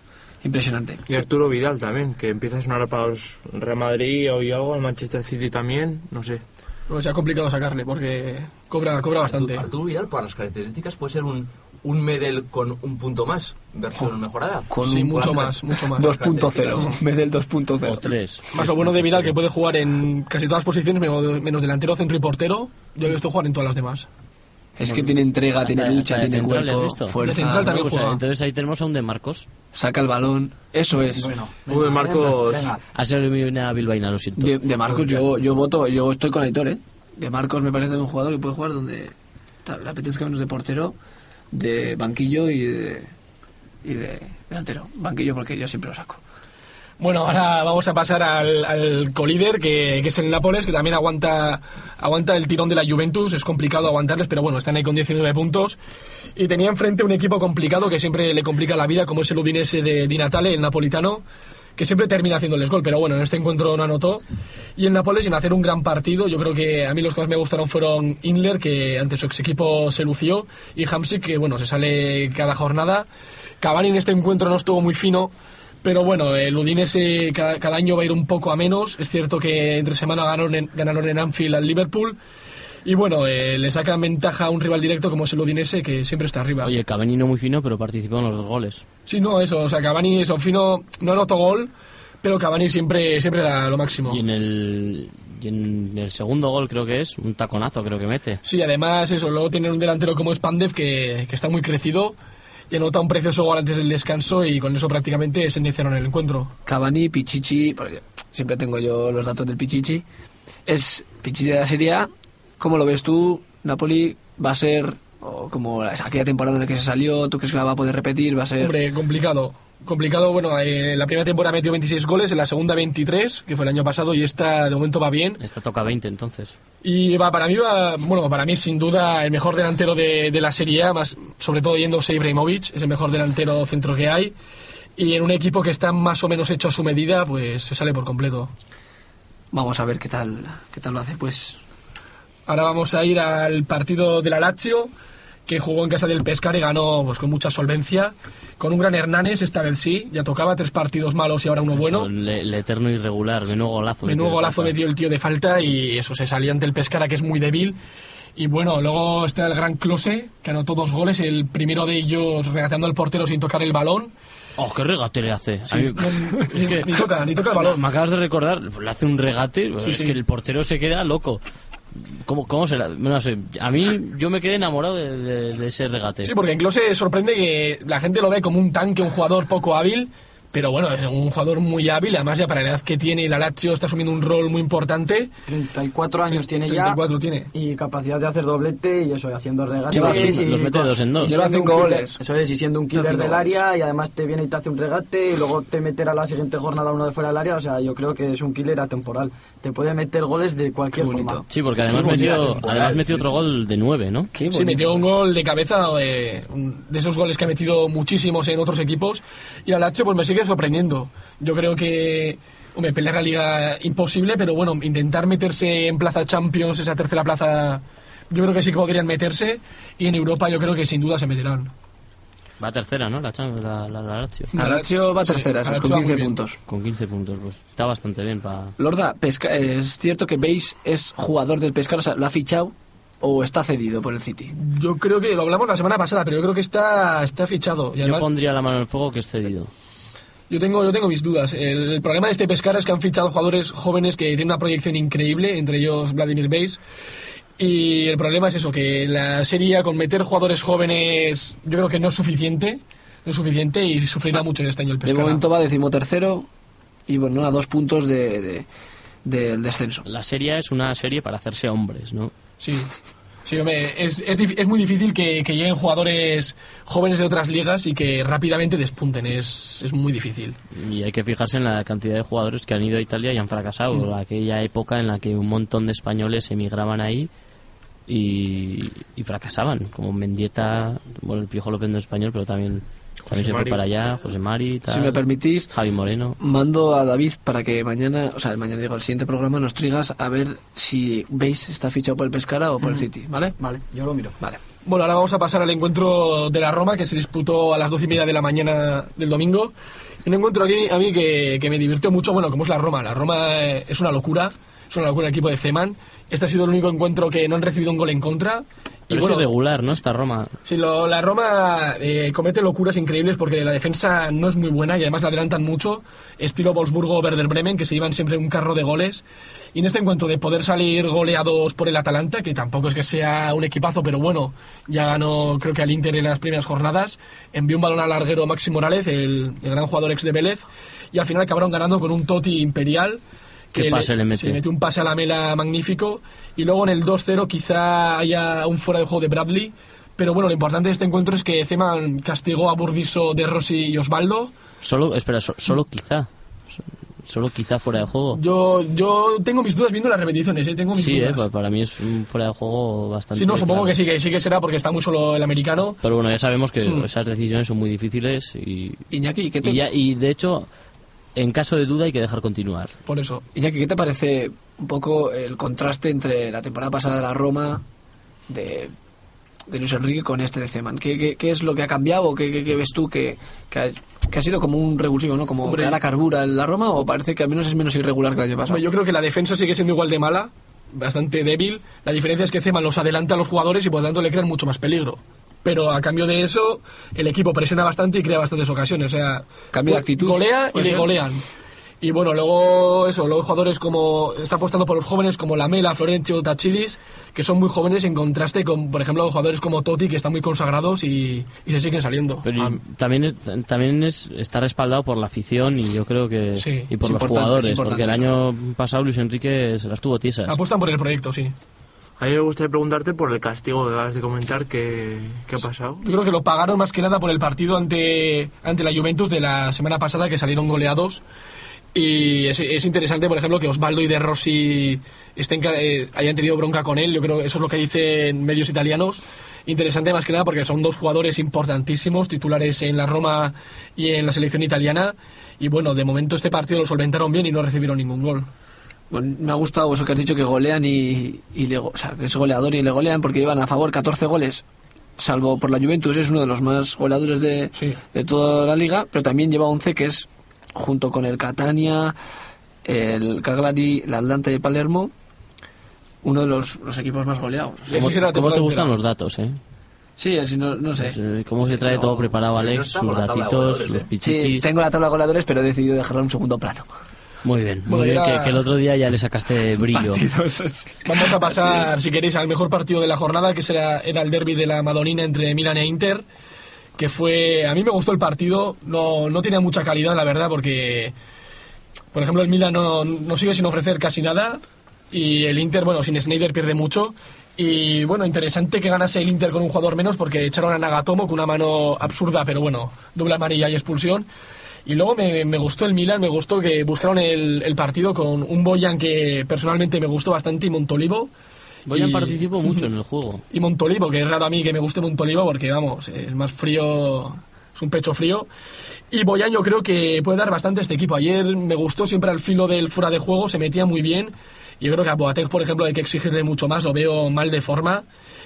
impresionante. Y Arturo Vidal también, que empieza a sonar para los Real Madrid o y algo, el Manchester City también, no sé. Pues se ha complicado sacarle porque cobra, cobra bastante. Arturo, Arturo Vidal, por las características, puede ser un, un Medel con un punto más, versión mejorada. Con Sí, mucho más, mucho más. 2.0, me del O 2.0. tres. Más lo bueno de Vidal que puede jugar en casi todas las posiciones, menos delantero, centro y portero. Yo lo he visto jugar en todas las demás. Es que tiene entrega, Hasta- tiene lucha, de tiene central, ¿le has cuerpo? De fuerza, central también Pues, juega. entonces ahí tenemos a un de Marcos. saca el balón. Eso es. Bueno, Uy, Marcos. venga. Ha sido una bilbaína, lo siento. De, de Marcos yo, yo voto, yo estoy con Aitor, ¿eh? De Marcos me parece un jugador que puede jugar donde le apetezca menos de portero, de banquillo y de, y de delantero. Banquillo porque yo siempre lo saco. Bueno, ahora vamos a pasar al, al colíder, que, que es el Nápoles, que también aguanta, aguanta el tirón de la Juventus. Es complicado aguantarles, pero bueno, están ahí con 19 puntos. Y tenía enfrente un equipo complicado que siempre le complica la vida, como es el Udinese de Di Natale, el napolitano, que siempre termina haciéndoles gol, pero bueno, en este encuentro no anotó. Y el Nápoles, sin hacer un gran partido, yo creo que a mí los que más me gustaron fueron Inler, que ante su ex equipo se lució, y Hamsik, que bueno, se sale cada jornada. Cavani en este encuentro no estuvo muy fino, pero bueno, el Udinese cada, cada año va a ir un poco a menos. Es cierto que entre semana ganaron en, ganaron en Anfield al Liverpool. Y bueno, eh, le sacan ventaja a un rival directo como es el Udinese, que siempre está arriba. Oye, Cavani no muy fino, pero participó en los dos goles. Sí, no, eso. O sea, Cavani, eso, fino, no anotó gol, pero Cavani siempre, siempre da lo máximo. Y en el, y en el segundo gol creo que es, un taconazo creo que mete. Sí, además, eso, luego tienen un delantero como Spandev que, que está muy crecido y anota un precioso gol antes del descanso y con eso prácticamente se iniciaron el encuentro. Cavani, Pichichi, porque siempre tengo yo los datos del Pichichi. Es Pichichi de la Serie A. ¿Cómo lo ves tú? Napoli va a ser O como la- aquella temporada en la que se salió, ¿tú crees que la va a poder repetir? ¿Va a ser...? Hombre, complicado. Complicado, bueno, eh, la primera temporada metió 26 goles, en la segunda 23, que fue el año pasado, y esta de momento va bien. Esta toca 20 entonces. Y va, para mí va, bueno, para mí sin duda el mejor delantero de, de la Serie A, más, sobre todo yéndose Ibrahimovic, es el mejor delantero centro que hay. Y en un equipo que está más o menos hecho a su medida, pues se sale por completo. Vamos a ver qué tal, qué tal lo hace, pues... Ahora vamos a ir al partido de la Lazio, que jugó en casa del Pescar y ganó pues, con mucha solvencia. Con un gran Hernández, esta vez sí, ya tocaba tres partidos malos y ahora uno bueno. Eso, El, el eterno irregular, menudo golazo. Menudo golazo metió el tío de falta y eso se salía ante el Pescara que es muy débil. Y bueno, luego está el gran Close, que anotó dos goles, el primero de ellos regateando al portero sin tocar el balón. Oh, qué regate le hace. Sí, mí- no, (laughs) es que ni toca, ni toca el (laughs) balón. me acabas de recordar, le hace un regate, Sí, es sí. que el portero se queda loco. ¿Cómo, cómo será? No sé, a mí yo me quedé enamorado de, de- de ese regate. Sí, porque en Close sorprende que la gente lo ve como un tanque, un jugador poco hábil, pero bueno, es un jugador muy hábil, además ya para la edad que tiene la Lazio está asumiendo un rol muy importante. 34 años tiene 34 ya tiene. y capacidad de hacer doblete y eso, y haciendo regates. Lleva y- los mete dos en dos. y Lleva siendo un cinco killer, goles. Eso es, y siendo un killer del área y además te viene y te hace un regate y luego te meterá la siguiente jornada uno de fuera del área. O sea, yo creo que es un killer atemporal. Te puede meter goles de cualquier forma. Sí, porque además metió, además metió sí, otro sí. gol de nueve, ¿no? Qué Sí, metió un gol de cabeza, eh, de esos goles que ha metido muchísimos en otros equipos. Y al Lazio pues me sigue sorprendiendo. Yo creo que, hombre, pelear la liga imposible, pero bueno, intentar meterse en plaza Champions, esa tercera plaza, yo creo que sí que podrían meterse. Y en Europa yo creo que sin duda se meterán. Va tercera, ¿no? La, la, la, la Lazio. La Lazio va tercera, con va muy 15 bien. puntos. Con 15 puntos, pues está bastante bien para... Lorda, pesca- es cierto que Beis es jugador del Pescara, o sea, ¿lo ha fichado o está cedido por el City? Yo creo que lo hablamos la semana pasada, pero yo creo que está, está fichado. Y Yo pondría la mano en el fuego que es cedido. Yo tengo, yo tengo mis dudas. El, el problema de este Pescara es que han fichado jugadores jóvenes que tienen una proyección increíble, entre ellos Vladimir Beis. Y el problema es eso, que la serie con meter jugadores jóvenes yo creo que no es suficiente. No es suficiente y sufrirá mucho este año el De Pescara. momento va decimotercero y bueno, a dos puntos de, de- del descenso. La serie es una serie para hacerse hombres, ¿no? Sí. (laughs) Sí, hombre, es, es, es muy difícil que, que lleguen jugadores jóvenes de otras ligas y que rápidamente despunten. Es, es muy difícil. Y hay que fijarse en la cantidad de jugadores que han ido a Italia y han fracasado. Aquella época en la que un montón de españoles emigraban ahí y, y fracasaban, como Mendieta, bueno, el Piojo no es español, pero también, también se Mari. fue para allá, José Mari, tal, Si me permitís, Javi Moreno. mando a David para que mañana, o sea, el mañana digo, el siguiente programa nos traigas a ver si Beis está fichado por el Pescara o por el City, ¿vale? Vale, yo lo miro. Vale. Bueno, ahora vamos a pasar al encuentro de la Roma que se disputó a las doce y media de la mañana del domingo. Un encuentro aquí a mí que, que me divirtió mucho, bueno, como es la Roma. La Roma eh, es una locura, es una locura el equipo de Zeman. Este ha sido el único encuentro que no han recibido un gol en contra. Pero es irregular, ¿no? Esta Roma. Sí, lo- la Roma eh, comete locuras increíbles porque la defensa no es muy buena y además la adelantan mucho, estilo Wolfsburgo o Werder Bremen, que se llevan siempre un carro de goles. Y en este encuentro de poder salir goleados por el Atalanta, que tampoco es que sea un equipazo, pero bueno, ya ganó creo que al Inter en las primeras jornadas, envió un balón al larguero Maxi Morales, el, el gran jugador ex de Vélez, y al final acabaron ganando con un Toti imperial. ¿Qué pase le mete? sí, mete un pase a la mela magnífico. Y luego en el 2-0 quizá haya un fuera de juego de Bradley. Pero bueno, lo importante de este encuentro es que Zeman castigó a Burdiso, De Rossi y Osvaldo. Solo, espera, so- solo quizá. So- Solo quizá fuera de juego. Yo, yo tengo mis dudas viendo las repeticiones, ¿eh? tengo mis Sí, eh, dudas. pa- para mí es un fuera de juego bastante. Sí, no, supongo claro. que sí, que sí que será porque está muy solo el americano. Pero bueno, ya sabemos que Hmm. esas decisiones son muy difíciles y, Iñaki, ¿qué te, y, ya- y de hecho, en caso de duda hay que dejar continuar. Por eso. Iñaki, ¿qué te parece un poco el contraste entre la temporada pasada de la Roma de, de Luis Enrique con este de Zeman? ¿Qué, qué, qué es lo que ha cambiado? ¿Qué, qué- qué ves tú que, que, ha, que ha sido como un revulsivo, ¿no? Como Hombre. que ahora carbura en la Roma o parece que al menos es menos irregular que el año pasado? Hombre, Yo creo que la defensa sigue siendo igual de mala, bastante débil. La diferencia es que Zeman los adelanta a los jugadores y por lo tanto le crean mucho más peligro. Pero a cambio de eso, el equipo presiona bastante y crea bastantes ocasiones. O sea, Cambio de actitud, Golea y le golean. Y bueno, luego eso, luego jugadores como está apostando por los jóvenes como Lamela, Florencio, Tachidis, que son muy jóvenes en contraste con, por ejemplo, jugadores como Totti que están muy consagrados y, y se siguen saliendo. Pero Ah, también es, también es está respaldado por la afición y yo creo que Sí, y por los jugadores, porque el eso. año pasado Luis Enrique se las tuvo tiesas. apuestan por el proyecto, sí. A mí me gustaría preguntarte por el castigo que acabas de comentar, ¿qué, qué ha pasado? Yo creo que lo pagaron más que nada por el partido ante, ante la Juventus de la semana pasada, que salieron goleados. Y es, es interesante, por ejemplo, que Osvaldo y De Rossi estén, eh, hayan tenido bronca con él. Yo creo que eso es lo que dicen medios italianos. Interesante más que nada porque son dos jugadores importantísimos, titulares en la Roma y en la selección italiana. Y bueno, de momento este partido lo solventaron bien y no recibieron ningún gol. Bueno, me ha gustado eso que has dicho que golean y, y le, go- o sea, que es goleador y le golean porque llevan a favor 14 goles, salvo por la Juventus, es uno de los más goleadores de, Sí. de toda la liga, pero también lleva 11 que es junto con el Catania, el Cagliari, el Atlante de Palermo, uno de los, los equipos más goleados. Sí, ¿Cómo, sí, sí, te gustan los datos, eh? Sí, así no, no sé. Pues, ¿Cómo se trae no, todo preparado Alex? Sus datitos, goleadores, los eh. Sí, pichichis. tengo la tabla de goleadores, pero he decidido dejarla en un segundo plano. Muy bien, muy bien, que el otro día ya le sacaste brillo. (laughs) Vamos a pasar, si queréis, al mejor partido de la jornada, que será, era el derby de la Madonina entre Milan e Inter, que fue... A mí me gustó el partido, no, no tenía mucha calidad, la verdad, porque, por ejemplo, el Milan no, no sigue sin ofrecer casi nada, y el Inter, bueno, sin Snyder pierde mucho, y bueno, interesante que ganase el Inter con un jugador menos, porque echaron a Nagatomo con una mano absurda, pero bueno, doble amarilla y expulsión. Y luego me, me gustó el Milan, me gustó que buscaron el, el partido con un Boyan que personalmente me gustó bastante y Montolivo. Boyan Y- participó (laughs) mucho en el juego. Y Montolivo, que es raro a mí que me guste Montolivo porque, vamos, es más frío, es un pecho frío. Y Boyan yo creo que puede dar bastante a este equipo. Ayer me gustó siempre al filo del fuera de juego, se metía muy bien. Y yo creo que a Boateng, por ejemplo, hay que exigirle mucho más, lo veo mal de forma.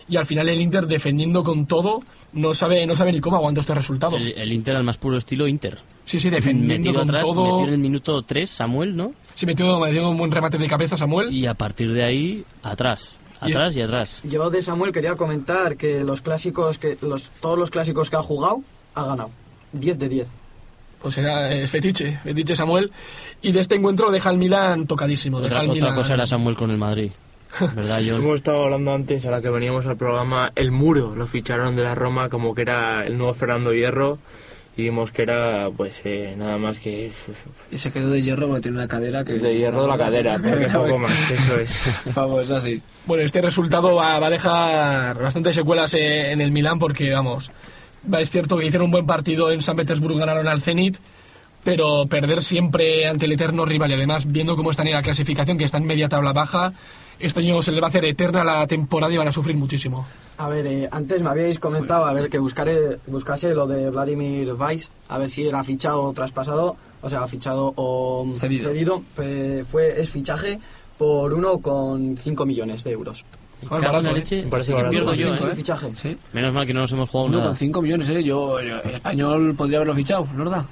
Y al final el Inter defendiendo con todo, no sabe, no sabe ni cómo aguanta este resultado. El, el Inter al más puro estilo Inter. Sí, sí, defendiendo Metido con atrás, todo. metió en el minuto 3 Samuel, ¿no? Sí, metió, metió un buen remate de cabeza Samuel. Y a partir de ahí, atrás. Atrás y atrás. Yo de Samuel quería comentar que los clásicos, que los, todos los clásicos que ha jugado, ha ganado. 10 de 10. Pues era eh, fetiche, fetiche Samuel. Y de este encuentro deja al Milan tocadísimo. Deja Otra, al otra Milan- cosa era Samuel con el Madrid. ¿Verdad, John? Hemos estado hablando antes, a la que veníamos al programa, el muro lo ficharon de la Roma como que era el nuevo Fernando Hierro y vimos que era pues eh, nada más que Y se quedó de hierro porque tiene una cadera que... de hierro de la cadera, porque poco más, (laughs) eso es. Vamos, así. Bueno, este resultado va, va a dejar bastantes secuelas eh, en el Milan porque, vamos, va- es cierto que hicieron un buen partido en San Petersburgo, ganaron al Zenit, pero perder siempre ante el eterno rival y además viendo cómo están en la clasificación, que está en media tabla baja, este año se les va a hacer eterna la temporada y van a sufrir muchísimo. A ver, eh, antes me habíais comentado, a ver, que buscaré, buscase lo de Vladimir Weiss, a ver si era fichado o traspasado, o sea, fichado o Cedido. pues, fue, es fichaje por 1,5 millones de euros. Barato, ¿eh? leche. Parece que barato. pierdo yo, Es un ¿eh? fichaje. Sí. Menos mal que no nos hemos jugado nada. 1,5 millones, ¿eh? Yo, yo- el español podría haberlo fichado, ¿no verdad?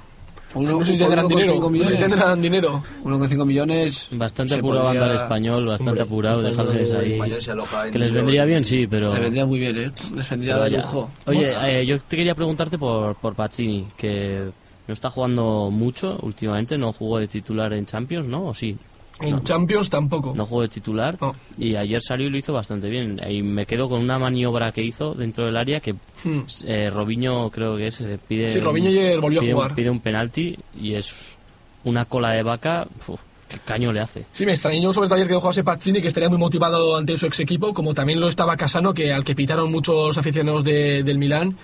Uno- No sé si tendrán 1,5 dinero, no sé si millones. tendrán dinero. 1,5 millones. Bastante apurado podría- español, bastante Hombre, apurado, dejándoles de- ahí. Que les vendría bien, sí, pero... Le vendría muy bien, ¿eh? Les vendría de lujo. Oye, eh, yo te quería preguntarte por, por Pazzini, que no está jugando mucho últimamente, no jugó de titular en Champions, ¿no? ¿O sí? En No. Champions tampoco. No jugó de titular No. y ayer salió y lo hizo bastante bien. Y me quedo con una maniobra que hizo dentro del área que Hmm. eh, Robinho creo que es, eh, pide, Sí, Robinho ayer volvió a pide, un- jugar. pide un penalti y es una cola de vaca, uf, qué caño le hace. Sí, me extrañó sobre todo ayer que jugase Pazzini, que estaría muy motivado ante su ex equipo, como también lo estaba Casano, que al que pitaron muchos aficionados de- del Milán.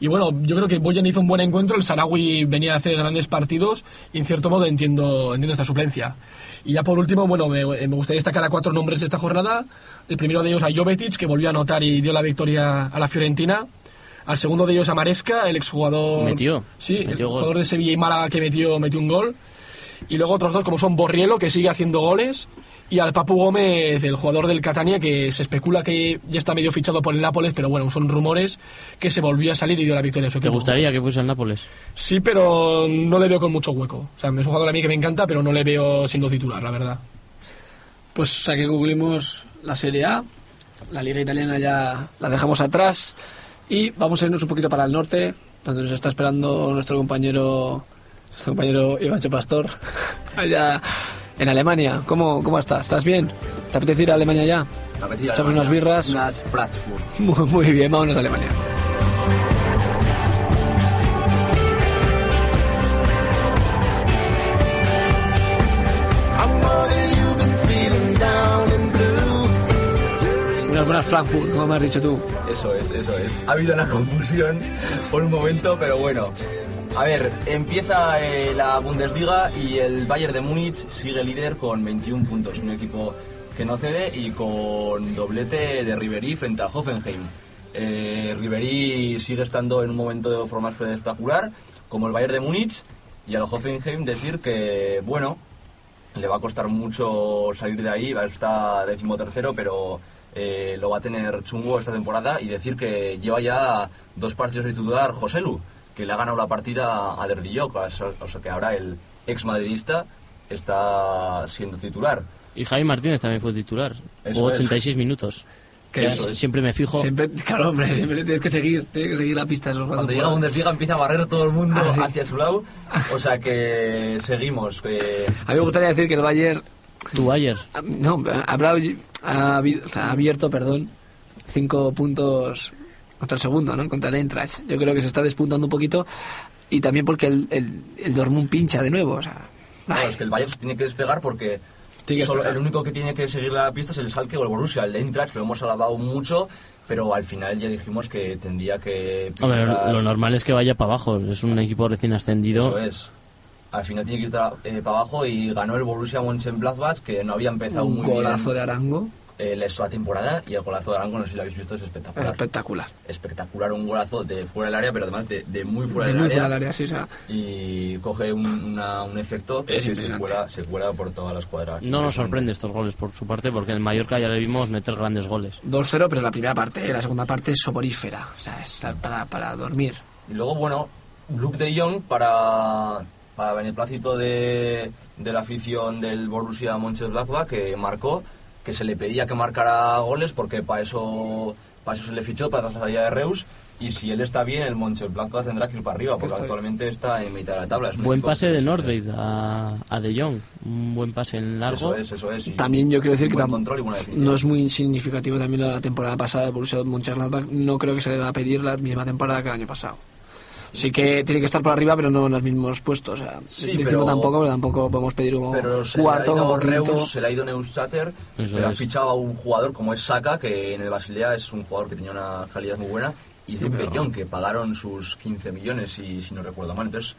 Y bueno, yo creo que Boyan hizo un buen encuentro, el Sarawi venía a hacer grandes partidos y en cierto modo entiendo, entiendo esta suplencia. Y ya por último, bueno, me, me gustaría destacar a cuatro nombres de esta jornada. El primero de ellos a Jovetic, que volvió a anotar y dio la victoria a la Fiorentina. Al segundo de ellos a Maresca, el exjugador... Metió, Sí, el metió jugador de Sevilla y Málaga que metió, metió un gol. Y luego otros dos como son Borrielo, que sigue haciendo goles, y al Papu Gómez, el jugador del Catania, que se especula que ya está medio fichado por el Nápoles, pero bueno, son rumores que se volvió a salir y dio la victoria a su ¿Te equipo. gustaría que fuese al Nápoles? Sí, pero no le veo con mucho hueco. O sea, es un jugador a mí que me encanta, pero no le veo siendo titular, la verdad. Pues aquí concluimos la Serie A. La Liga Italiana ya la dejamos atrás. Y vamos a irnos un poquito para el norte, donde nos está esperando nuestro compañero, nuestro compañero Iván Pastor, (laughs) allá en Alemania. ¿Cómo, ¿Cómo estás? ¿Estás bien? ¿Te apetece ir a Alemania ya? Metida Echamos unas birras. Unas Bratwurst. (laughs) Muy, muy bien, vámonos a Alemania. Unas Frankfurt, como me has dicho tú. Eso es, eso es. Ha habido una confusión por un momento, pero bueno. A ver, empieza eh, la Bundesliga y el Bayern de Múnich sigue líder con 21 puntos. Un equipo que no cede y con doblete de Ribery frente al Hoffenheim. Eh, sigue estando en un momento de forma espectacular, como el Bayern de Múnich, y al Hoffenheim decir que, bueno, le va a costar mucho salir de ahí, va a estar decimotercero, pero eh, lo va a tener chungo esta temporada y decir que lleva ya dos partidos de titular Joselu, que le ha ganado la partida a Derdillok, o sea que ahora el ex madridista está siendo titular. Y Javi Martínez también fue titular. Jugó es. 86 minutos. Que es. Siempre me fijo. Siempre, (laughs) claro, hombre, siempre tienes que seguir, tienes que seguir la pista de esos Cuando llega. Bundesliga empieza a barrer todo el mundo Ah, sí. hacia su lado, o sea que seguimos. que- A mí me gustaría decir que el Bayern Tu Bayer. Ah, No, habrá abierto, perdón, cinco puntos contra el segundo, ¿no? Contra el Eintracht. Yo creo que se está despuntando un poquito y también porque el, el, el Dortmund pincha de nuevo, o sea... Claro, es que el Bayern se tiene que despegar porque Tiene que solo- el único que tiene que seguir la pista es el Salke o el Borussia. El Eintracht lo hemos alabado mucho, pero al final ya dijimos que tendría que... Hombre, pisar- lo normal es que vaya para abajo. Es un equipo recién ascendido. Eso es. Al final tiene que ir eh, para abajo y ganó el Borussia Mönchengladbach, que no había empezado un muy golazo bien de Arango eh, la la temporada y el golazo de Arango, no sé si lo habéis visto, es espectacular. espectacular. espectacular, un golazo de fuera del área, pero además de, de muy fuera De del muy área. fuera del área, sí, o sea... Y coge un, una- un efecto que Es se, cuela, se cuela por todas las cuadras. No nos sorprende estos goles por su parte, porque en Mallorca ya le vimos meter grandes goles. 2-0, pero la primera parte, la segunda parte es soporífera, o sea, es para, para dormir. Y luego, bueno, Luke de Jong para, para beneplácito de, de la afición del Borussia Mönchengladbach que marcó, que se le pedía que marcara goles porque para eso, para eso se le fichó, para la salida de Reus. Y si él está bien, el Mönchengladbach tendrá que ir para arriba, porque Está bien. actualmente está en mitad de la tabla. Es Buen pase de Nordveit a, a De Jong. Un buen pase en largo. Eso es, eso es. y También yo quiero decir que no es muy significativo también la temporada pasada del Borussia Mönchengladbach. No creo que se le va a pedir la misma temporada que el año pasado. Sí que tiene que estar por arriba, pero no en los mismos puestos. O sea, Sí, décimo pero- tampoco, pero tampoco podemos pedir como Pero cuarto, como quinto. Se le ha ido Neuschatter, pero ha fichado a un jugador como es Saka, que en el Basilea es un jugador que tenía una calidad muy buena, y de Jong, que pagaron sus 15 millones, si, si no recuerdo mal. Entonces,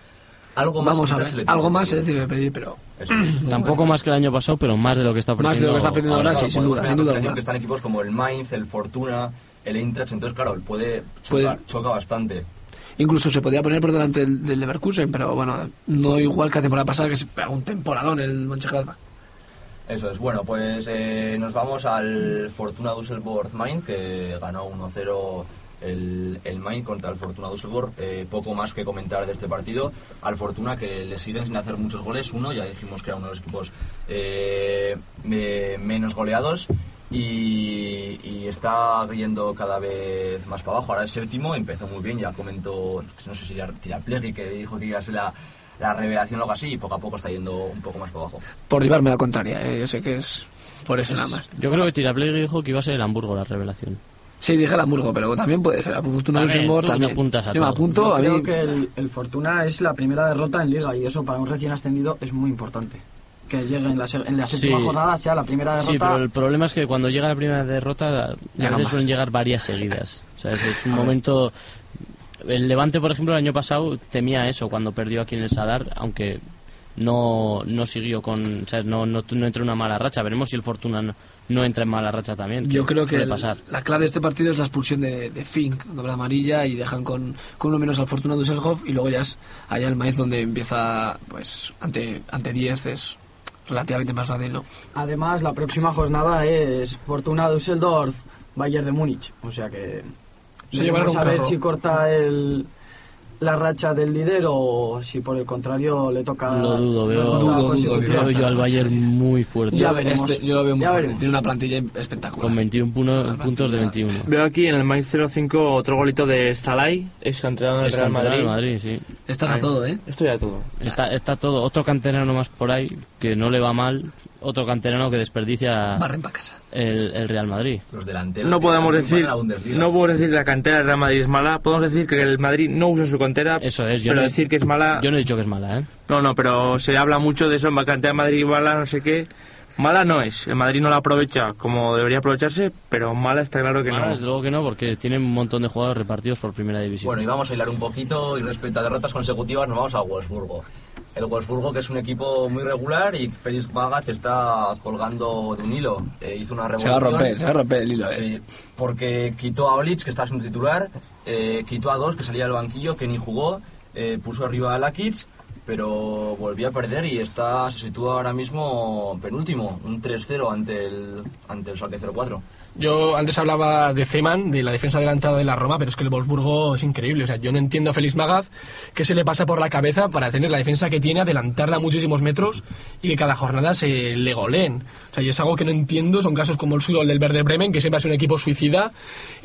algo más, Vamos a ver, se le tiene algo que más se le pedir. tiene que pedir, pero es. (clears throat) Tampoco más que el año pasado, pero más de lo que está ofreciendo. Más de lo que está ofreciendo ahora, Claro, sí, sin duda, sin duda que están equipos como el Mainz, el Fortuna, el Eintracht, entonces claro, él puede Puede- chocar, choca bastante. Incluso se podía poner por delante del, Leverkusen, pero bueno, no igual que la temporada pasada, que se pegó un temporadón el Mönchengladbach. Eso es, bueno, pues eh, nos vamos al Fortuna Düsseldorf Mainz, que ganó 1-0 el, el Mainz contra el Fortuna Düsseldorf. Eh, poco más que comentar de este partido. Al Fortuna, que le siguen sin hacer muchos goles, uno, ya dijimos que era uno de los equipos eh, me- menos goleados. Y, y está yendo cada vez más para abajo. Ahora es séptimo, empezó muy bien, ya comentó, no sé si era Tiraplegui, que dijo que iba a ser la, la revelación o algo así, y poco a poco está yendo un poco más para abajo. Por llevarme la contraria, eh, yo sé que es por eso nada más. Yo creo que Tiraplegui dijo que iba a ser el Hamburgo la revelación. Sí, dije el Hamburgo, pero también puede ser. La Fortuna También, te también. apuntas a Yo me apunto, Yo a creo mí. que el, el Fortuna es la primera derrota en Liga y eso para un recién ascendido es muy importante. Que llegue en la, en la séptima Sí. jornada sea la primera Sí, derrota. pero el problema es que cuando llega la primera derrota, a veces suelen llegar varias seguidas. O sea, es, un momento... El Levante, por ejemplo, el año pasado temía eso cuando perdió aquí en el Sadar, aunque no, no siguió con... O sea, no, no, no entró en una mala racha. Veremos si el Fortuna no, no entra en mala racha también. Yo creo que el- pasar. la clave de este partido es la expulsión de, de Fink, doble amarilla, y dejan con, con uno menos al Fortuna Düsseldorf, y luego ya es allá el maíz donde empieza, pues, ante, ante 10 es relativamente más fácil, ¿no? Además, la próxima jornada es Fortuna Düsseldorf, Bayern de Múnich. O sea que. Se llevará a ver si corta el, la racha del líder o si por el contrario le toca. Lo dudo, veo, Dudo, dudo veo yo al Bayern muy fuerte. Ya veremos. este- yo lo veo muy Ya fuerte. veremos. Tiene una plantilla espectacular. Con 21 puno- puntos de 21. Veo aquí en el Mainz 05 otro golito de Stalay, ex canterano del Real Madrid. Madrid, sí. Estás a Ay, todo, ¿eh? Esto ya todo. Está, está todo. Otro canterano más por ahí que no le va mal. Otro canterano que desperdicia el, el Real Madrid. Los delanteros. No podemos decir, en no podemos decir que la cantera del Real Madrid es mala. Podemos decir que el Madrid no usa su cantera. Eso es, yo pero no- decir que es mala. Yo no he dicho que es mala, ¿eh? No, no, pero se habla mucho de eso. La cantera de Madrid mala, no sé qué. Mala no es, el Madrid no la aprovecha como debería aprovecharse, pero mala está claro que Mala, no. desde luego que no, porque tiene un montón de jugadores repartidos por primera división. Bueno, y vamos a hilar un poquito y respecto a derrotas consecutivas nos vamos a Wolfsburgo. El Wolfsburgo que es un equipo muy regular y Félix Magath está colgando de un hilo. Eh, hizo una Se revolución. va a romper, se va a romper el hilo. eh. Sí, porque quitó a Olic, que estaba siendo titular, eh, quitó a dos, que salía del banquillo, que ni jugó, eh, puso arriba a Lakic, pero volvió a perder y está se sitúa ahora mismo penúltimo, un 3-0 ante el, ante el Schalke 04. Yo antes hablaba de Zeman, de la defensa adelantada de la Roma, pero es que el Wolfsburgo es increíble. O sea, yo no entiendo a Félix Magaz qué se le pasa por la cabeza para tener la defensa que tiene, adelantarla muchísimos metros y que cada jornada se le goleen. O sea, yo es algo que no entiendo. Son casos como el suyo, el del Werder Bremen, que siempre sido un equipo suicida.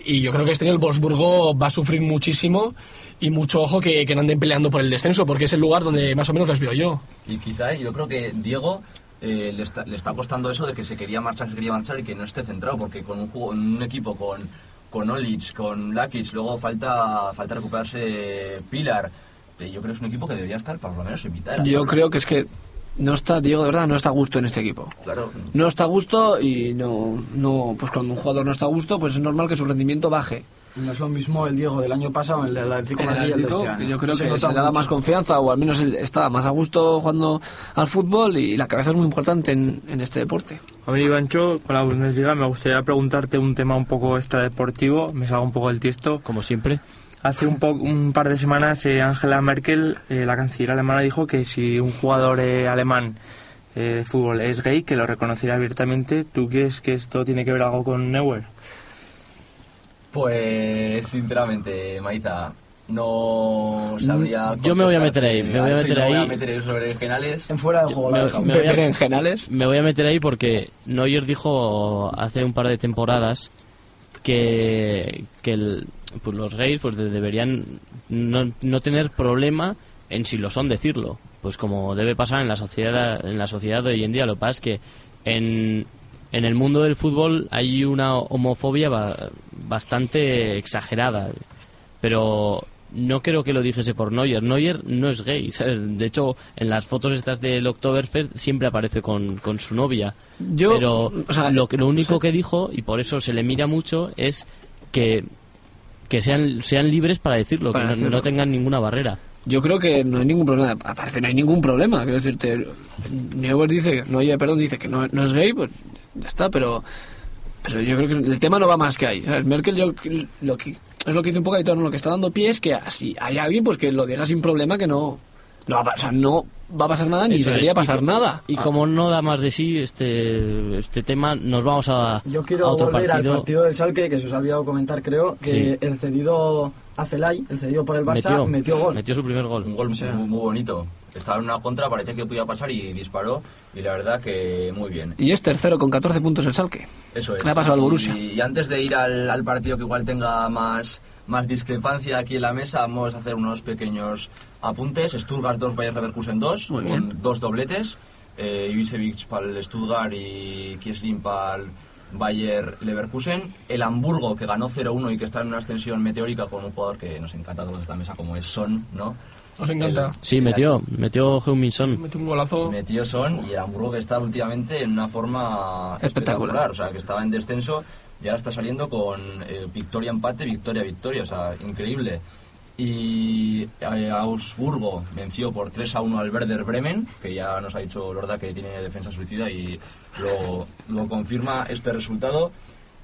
Y yo creo que este año el Wolfsburgo va a sufrir muchísimo y mucho ojo que, que no anden peleando por el descenso, porque es el lugar donde más o menos les veo yo. Y quizá yo creo que Diego eh, le, está, le está costando eso de que se quería marchar, se quería marchar y que no esté centrado, porque con un, juego, en un equipo con, con Olic, con Lakic, luego falta, falta recuperarse Pilar. Eh, Yo creo que es un equipo que debería estar por lo menos en mitad. de la Yo creo que es que no está, Diego, de verdad, no está a gusto en este equipo. Claro, No está a gusto y no, no, pues cuando un jugador no está a gusto, pues es normal que su rendimiento baje. No es lo mismo el Diego del año pasado, el del Atlético de el Madrid y el de este año. yo creo Se que se le da mucho. más confianza o al menos está más a gusto jugando al fútbol y la cabeza es muy importante en, en este deporte. A mí, Ivancho, con la Bundesliga me gustaría preguntarte un tema un poco extradeportivo, me salgo un poco del tiesto. Como siempre. Hace un, po- un par de semanas eh, Angela Merkel, eh, la canciller alemana, dijo que si un jugador eh, alemán eh, de fútbol es gay, que lo reconocería abiertamente. ¿Tú crees que esto tiene que ver algo con Neuer? Pues, sinceramente, Maiza, no sabría. Yo me voy a meter ahí, me voy a meter no voy a ahí. meter en sobre generales. En fuera de juego, Me- me voy a- Berenjenales. Me voy a meter ahí porque Neuer dijo hace un par de temporadas que, que el- pues los gays pues de- deberían no, no tener problema en si lo son decirlo. Pues como debe pasar en la sociedad en la sociedad de hoy en día. Lo que pasa es que en, en el mundo del fútbol hay una homofobia ba- bastante exagerada. Pero no creo que lo dijese por Neuer. Neuer no es gay. (laughs) ¿sabes? De hecho, en las fotos estas del Oktoberfest siempre aparece con, con su novia. Yo, Pero o sea, lo, que- lo único que dijo, y por eso se le mira mucho, es que, que sean, sean libres para decirlo, Para que no- decirlo. no tengan ninguna barrera. Yo creo que no hay ningún problema. Aparte, no hay ningún problema. Quiero decirte, Neuer dice, no, perdón, dice que no, no es gay, pues ya está, pero pero yo creo que el tema no va más que ahí. ¿sabes? Merkel, yo lo que, es lo que dice un poco ¿no? lo que está dando pie es que si hay alguien, pues que lo diga sin problema, que no, no va a pasar, no va a pasar nada ni Eso debería es. pasar Y nada. Y como no da más de sí este, este tema, nos vamos a, Yo a quiero otro volver partido. al partido del Salque, que se os ha olvidado comentar, creo, que Sí. el cedido a Celay, el cedido por el Barça, Metió, metió, gol. metió su primer gol. Un gol muy, muy bonito. Estaba en una contra, parecía que podía pasar y disparó. Y la verdad que muy bien. Y es tercero con 14 puntos el Salque. Eso es. Le ha pasado al Borussia. Y, antes de ir al, al partido que igual tenga más, más discrepancia aquí en la mesa, vamos a hacer unos pequeños apuntes. Stuttgart 2, Bayer Leverkusen 2, Muy con bien. dos dobletes. Eh, Ibisevic para el Stuttgart y Kiesling para el Bayer Leverkusen. El Hamburgo, que ganó 0-1 y que está en una extensión meteórica con un jugador que nos encanta a todos de esta mesa, como es Son, ¿no? Nos encanta. Sí, metió, metió Heung-Min Son. Metió un golazo. Metió Son y el Hamburgo que está últimamente en una forma Espectacular. espectacular. O sea, que estaba en descenso y ahora está saliendo con eh, victoria, empate, victoria, victoria. O sea, increíble. Y eh, Augsburgo venció por 3 a 1 al Werder Bremen, que ya nos ha dicho Lorda que tiene defensa suicida y lo, lo confirma este resultado.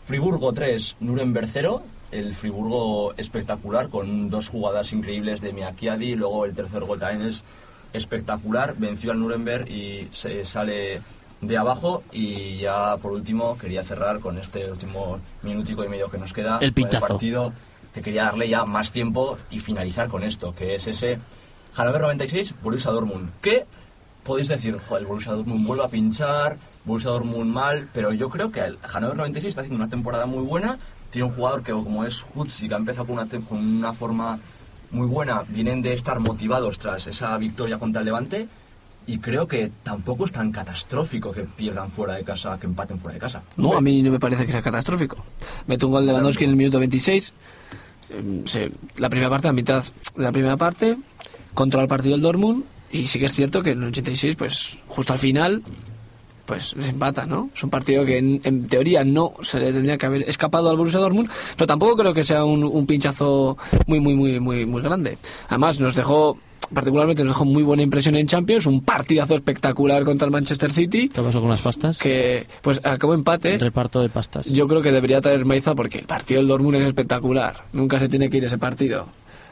Friburgo 3, Nuremberg 0. El Friburgo espectacular con dos jugadas increíbles de Miakiadi y luego el tercer gol también es espectacular. Venció al Nuremberg y se sale de abajo. Y ya por último quería cerrar con este último minutico y medio que nos queda. El pinchazo. partido que quería darle ya más tiempo y finalizar con esto, que es ese Hannover 96, Borussia Dortmund. Que podéis decir, joder, el Borussia Dortmund vuelve a pinchar, Borussia Dortmund mal, pero yo creo que el Hannover 96 está haciendo una temporada muy buena. Tiene un jugador que como es Hutzi, que ha empezado con una, con una forma muy buena, vienen de estar motivados tras esa victoria contra el Levante. Y creo que tampoco es tan catastrófico que pierdan fuera de casa, que empaten fuera de casa. No, a mí no me parece que sea catastrófico. Mete un gol Lewandowski en el minuto 26. eh, se- la primera parte, la mitad de la primera parte, controla el partido del Dortmund. Y sí que es cierto que en el 86, pues justo al final, pues se empata, ¿no? Es un partido que en, en teoría no se le tendría que haber escapado al Borussia Dortmund, pero tampoco creo que sea un, un pinchazo muy, muy, muy, muy, muy grande. Además, nos dejó particularmente nos dejó muy buena impresión en Champions, un partidazo espectacular contra el Manchester City, ¿Qué pasó con las pastas? que pues acabó empate. El reparto de pastas. Yo creo que debería traer Maiza porque el partido del Dortmund es espectacular. Nunca se tiene que ir ese partido.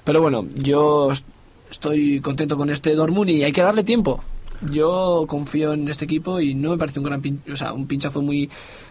Pero bueno, yo est- estoy contento con este Dortmund y hay que darle tiempo. Yo confío en este equipo y no me parece un gran pin- o sea, un pinchazo muy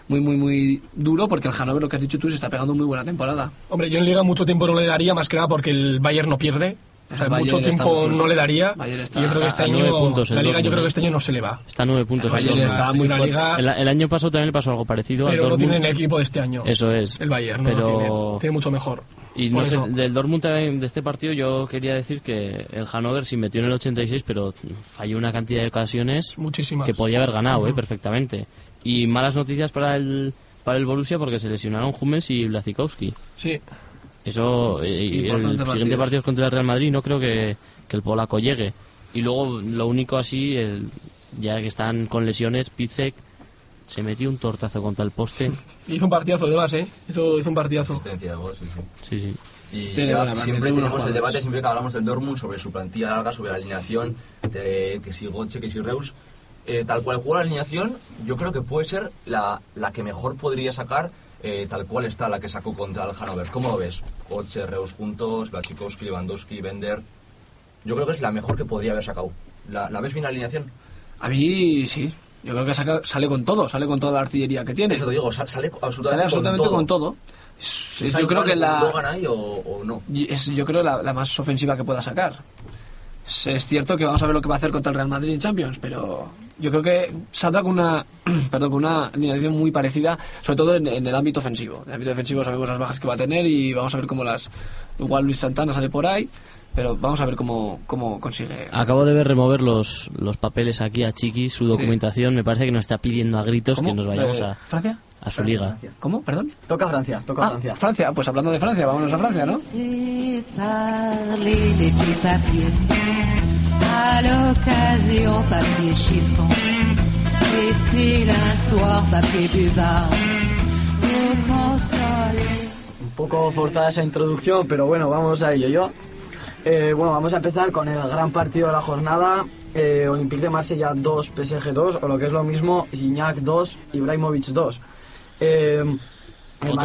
muy muy muy duro porque el Hannover lo que has dicho tú se está pegando muy buena temporada. Hombre, yo en Liga mucho tiempo no le daría, más que nada porque el Bayern no pierde. O sea, mucho tiempo no le daría. Está- y yo creo que este a nueve año, puntos la Liga yo creo ¿eh? que este año no se le va. Está a nueve puntos. El está muy fuerte. liga- El, el año pasado también le pasó algo parecido al pero no Dortmund. tiene el equipo de este año. Eso es. El Bayern, no lo Pero- tiene. Tiene mucho mejor. Y no sé, del Dortmund de este partido yo quería decir que el Hannover sí metió en el 86, pero falló una cantidad de ocasiones Muchísimas. que podía haber ganado eh, perfectamente. Y malas noticias para el para el Borussia porque se lesionaron Hummels y Blazikowski. Sí. Eso, eh, y el siguiente partidos. partido es contra el Real Madrid, no creo que, que el polaco llegue. Y luego, lo único así, el, ya que están con lesiones, Pizzek se metió un tortazo contra el poste. (laughs) Hizo un partidazo además, ¿eh? Hizo, hizo un partidazo. Asistencia gol, sí, sí. Sí, sí. Y Tiene ya siempre tenemos el debate, siempre que hablamos del Dortmund, sobre su plantilla larga, sobre la alineación, de que si Gotche, que si Reus. Eh, tal cual juega la alineación, yo creo que puede ser la, la que mejor podría sacar, eh, tal cual está la que sacó contra el Hannover. ¿Cómo lo ves? Gotche, Reus juntos, Blachikowski, Lewandowski, Bender. Yo creo que es la mejor que podría haber sacado. ¿La, la ves bien la alineación? A mí sí. Yo creo que saca- sale con todo, sale con toda la artillería que tiene. Eso te digo, sa- sale absolutamente, Sale absolutamente con con todo. todo. Es- ¿Es yo creo que la, ¿Logan ahí o, o no? Es, yo creo la, la más ofensiva que pueda sacar. Es, es cierto que vamos a ver lo que va a hacer contra el Real Madrid en Champions, pero yo creo que saldrá con una, (clears throat) perdón, con una alineación muy parecida, sobre todo en, en el ámbito ofensivo. En el ámbito defensivo sabemos las bajas que va a tener y vamos a ver cómo las. Igual Luis Santana sale por ahí, pero vamos a ver cómo, cómo consigue. Acabo de ver remover los, los papeles aquí a Chiqui, su documentación. Me parece que nos está pidiendo a gritos ¿Cómo? que nos vayamos Eh, a, ¿Francia? a su liga. ¿Cómo? ¿Perdón? Toca Francia, toca Ah, Francia. Francia. Pues hablando de Francia, vámonos a Francia, ¿no? C'est parler des petits papiers. À l'occasion, papier chiffon. Vestir un soir, papier buvard. Pour consoler. Un poco forzada esa introducción, pero bueno, vamos a ello. Yo, eh, bueno, vamos a empezar con el gran partido de la jornada. Eh, Olympique de Marsella 2, PSG 2, o lo que es lo mismo, Gignac 2, Ibrahimovic 2. Eh,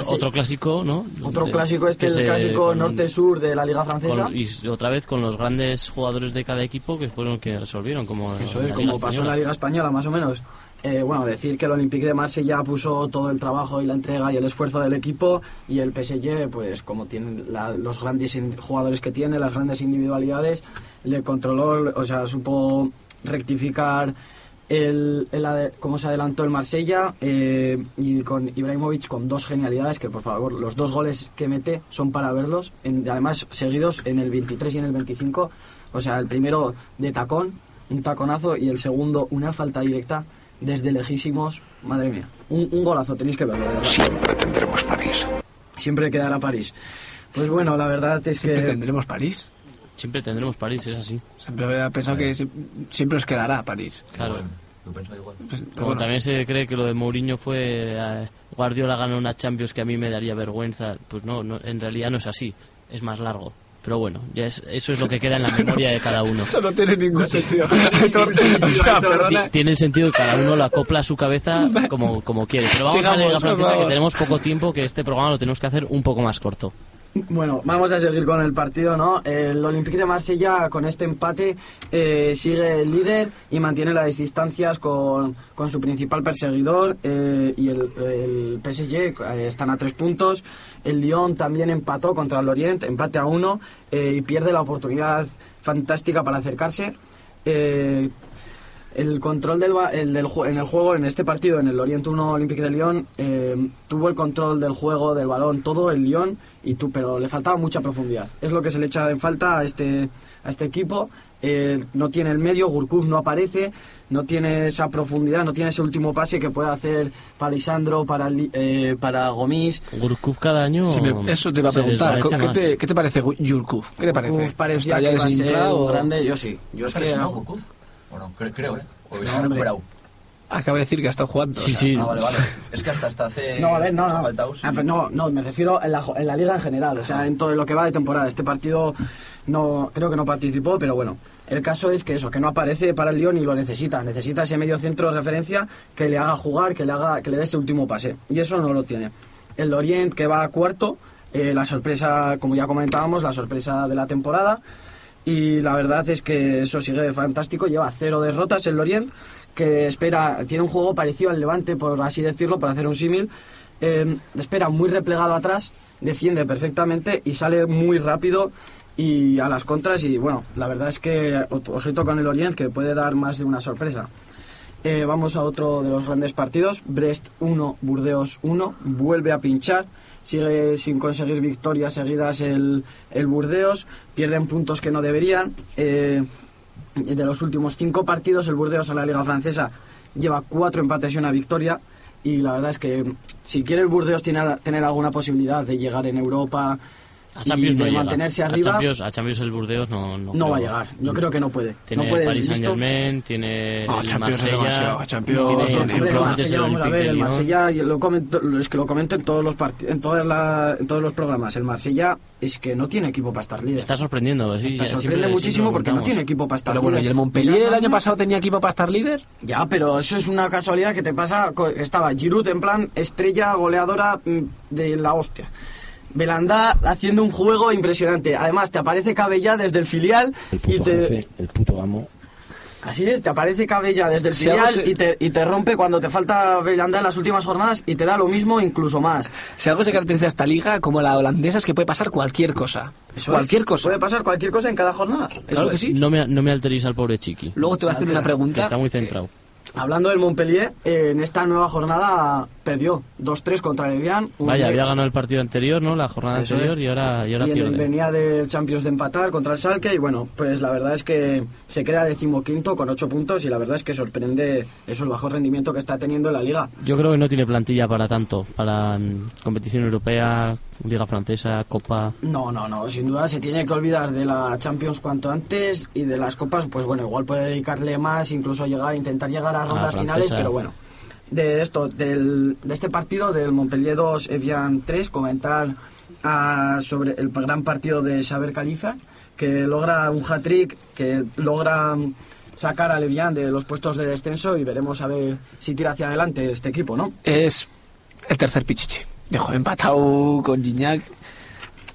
Otro, clásico, ¿no? otro De- clásico este, que el clásico norte-sur de la Liga Francesa. con- y otra vez con los grandes jugadores de cada equipo que fueron que resolvieron, como Eso es, Liga como pasó en la Liga Española, más o menos. Eh, bueno, decir que el Olympique de Marsella puso todo el trabajo y la entrega y el esfuerzo del equipo y el PSG, pues como tiene la- los grandes jugadores que tiene, las grandes individualidades, le controló, o sea, supo rectificar el, el cómo se adelantó el Marsella eh, y con Ibrahimovic con dos genialidades que por favor los dos goles que mete son para verlos en- además seguidos en el 23 y en el 25 o sea el primero de tacón un taconazo y el segundo una falta directa desde lejísimos madre mía un, un golazo tenéis que verlo. Siempre tendremos París. siempre quedará París pues bueno la verdad es Siempre que tendremos París. Siempre tendremos París, es así. Siempre había pensado que si- siempre os quedará París. Claro. Pensaba igual. Pues, Como bueno. también se cree que lo de Mourinho fue eh, Guardiola ganó una Champions que a mí me daría vergüenza, pues no, no, en realidad no es así, es más largo. Pero bueno, ya es, eso es lo que queda en la (laughs) memoria de cada uno. Eso no tiene ningún sentido. (laughs) o sea, perdona. Ti- Tiene el sentido que cada uno lo acopla a su cabeza (laughs) como, como quiere. Pero vamos a la Liga por Francesa que tenemos poco tiempo, que este programa lo tenemos que hacer un poco más corto. Bueno, vamos a seguir con el partido, ¿no? El Olympique de Marsella con este empate eh, sigue el líder y mantiene las distancias con, con su principal perseguidor eh, y el, PSG eh, están a tres puntos. El Lyon también empató contra el Orient, empate a uno y pierde la oportunidad fantástica para acercarse. El control del, ba- el del en el juego, en este partido, en el Orient 1 Olympique de Lyon, eh, tuvo el control del juego, del balón, todo el Lyon, y tú, pero le faltaba mucha profundidad. Es lo que se le echa en falta a este, a este equipo. Eh, no tiene el medio, Gurkuf no aparece, no tiene esa profundidad, no tiene ese último pase que puede hacer para Lisandro, para, eh, para Gomis. Gurkuf cada año. Si me- eso te iba a preguntar. ¿Qué te, qué te parece Yurkuf? ¿Qué te parece? Gurkuf parecía ¿Está ya que iba a ser o- grande, yo sí. Yo es ¿Está que- lesionado Gurkuf? ¿O no? Creo, ¿eh? O hombre. recuperado. Acaba de decir que ha estado jugando. Sí, o sea, sí. Ah, vale, vale. Es que hasta, hasta hace... No, a ver, no, no. Ah, pero no, no, me refiero en la, en la liga en general, o sea, en todo lo que va de temporada. Este partido no creo que no participó, pero bueno. El caso es que eso, que no aparece para el Lyon y lo necesita. Necesita ese medio centro de referencia que le haga jugar, que le haga, que le dé ese último pase. Y eso no lo tiene. El Lorient que va a cuarto, eh, la sorpresa, como ya comentábamos, la sorpresa de la temporada. Y la verdad es que eso sigue fantástico. Lleva cero derrotas el Lorient, que espera, tiene un juego parecido al Levante, por así decirlo, para hacer un símil. Eh, espera muy replegado atrás, defiende perfectamente y sale muy rápido y a las contras. Y bueno, la verdad es que ojito con el Orient, que puede dar más de una sorpresa. Eh, vamos a otro de los grandes partidos. Brest 1, Burdeos 1. Vuelve a pinchar. Sigue sin conseguir victorias seguidas el, el Burdeos. Pierden puntos que no deberían. Eh, de los últimos cinco partidos, el Burdeos en la Liga Francesa lleva cuatro empates y una victoria. Y la verdad es que si quiere el Burdeos tener, tener alguna posibilidad de llegar en Europa A y Champions de no llega. mantenerse a arriba, Champions, a Champions el Burdeos no, no, no va a llegar. Yo creo que no puede. Tiene no puede, Paris Saint Germain, tiene Ah, el Champions Marsella, demasiado, Champions tiene el Marsella, el vamos a ver, de el. Marsella, y lo comento, es que lo comento en todos los parti- en todas la- en todos los programas. El Marsella es que no tiene equipo para estar líder. Está sorprendiendo, sí. Está sorprende siempre- muchísimo siempre porque no tiene equipo para estar Pero bueno, líder. ¿y el Montpellier el año pasado tenía equipo para estar líder? Ya, pero eso es una casualidad que te pasa. co- Estaba Giroud en plan estrella goleadora mm, de la hostia. Belanda haciendo un juego impresionante. Además, te aparece Cabella desde el filial El y te, jefe, el puto amo. Así es, te aparece Cabella desde el filial se- y, te, y te rompe cuando te falta Belanda en las últimas jornadas y te da lo mismo, incluso más. Si algo se caracteriza a esta liga, como la holandesa, es que puede pasar cualquier cosa. Eso cualquier es. cosa. Puede pasar cualquier cosa en cada jornada. Claro Eso que es. sí. No me, no me alteréis al pobre Chiqui, Luego te voy a hacer una que pregunta. está muy centrado. Hablando del Montpellier, eh, en esta nueva jornada perdió 2-3 contra el Evian. Vaya, había ganado el partido anterior, ¿no? La jornada Eso anterior es. y ahora, y ahora y pierde. venía del Champions de empatar contra el Salke y bueno, pues la verdad es que se queda decimoquinto con 8 puntos y la verdad es que sorprende eso, el bajo rendimiento que está teniendo en la liga. Yo creo que no tiene plantilla para tanto, para mm, competición europea, Liga Francesa, Copa. No, no, no, sin duda se tiene que olvidar de la Champions cuanto antes y de las copas, pues bueno, igual puede dedicarle más, incluso llegar, intentar llegar a rondas finales, pero bueno. De esto, del, de este partido, del Montpellier 2, Evian 3, comentar ah, sobre el gran partido de Xaber Khalifa, que logra un hat-trick, que logra sacar al Evian de los puestos de descenso y veremos a ver si tira hacia adelante este equipo, ¿no? Es el tercer pichichi. Dejo empatado con Gignac.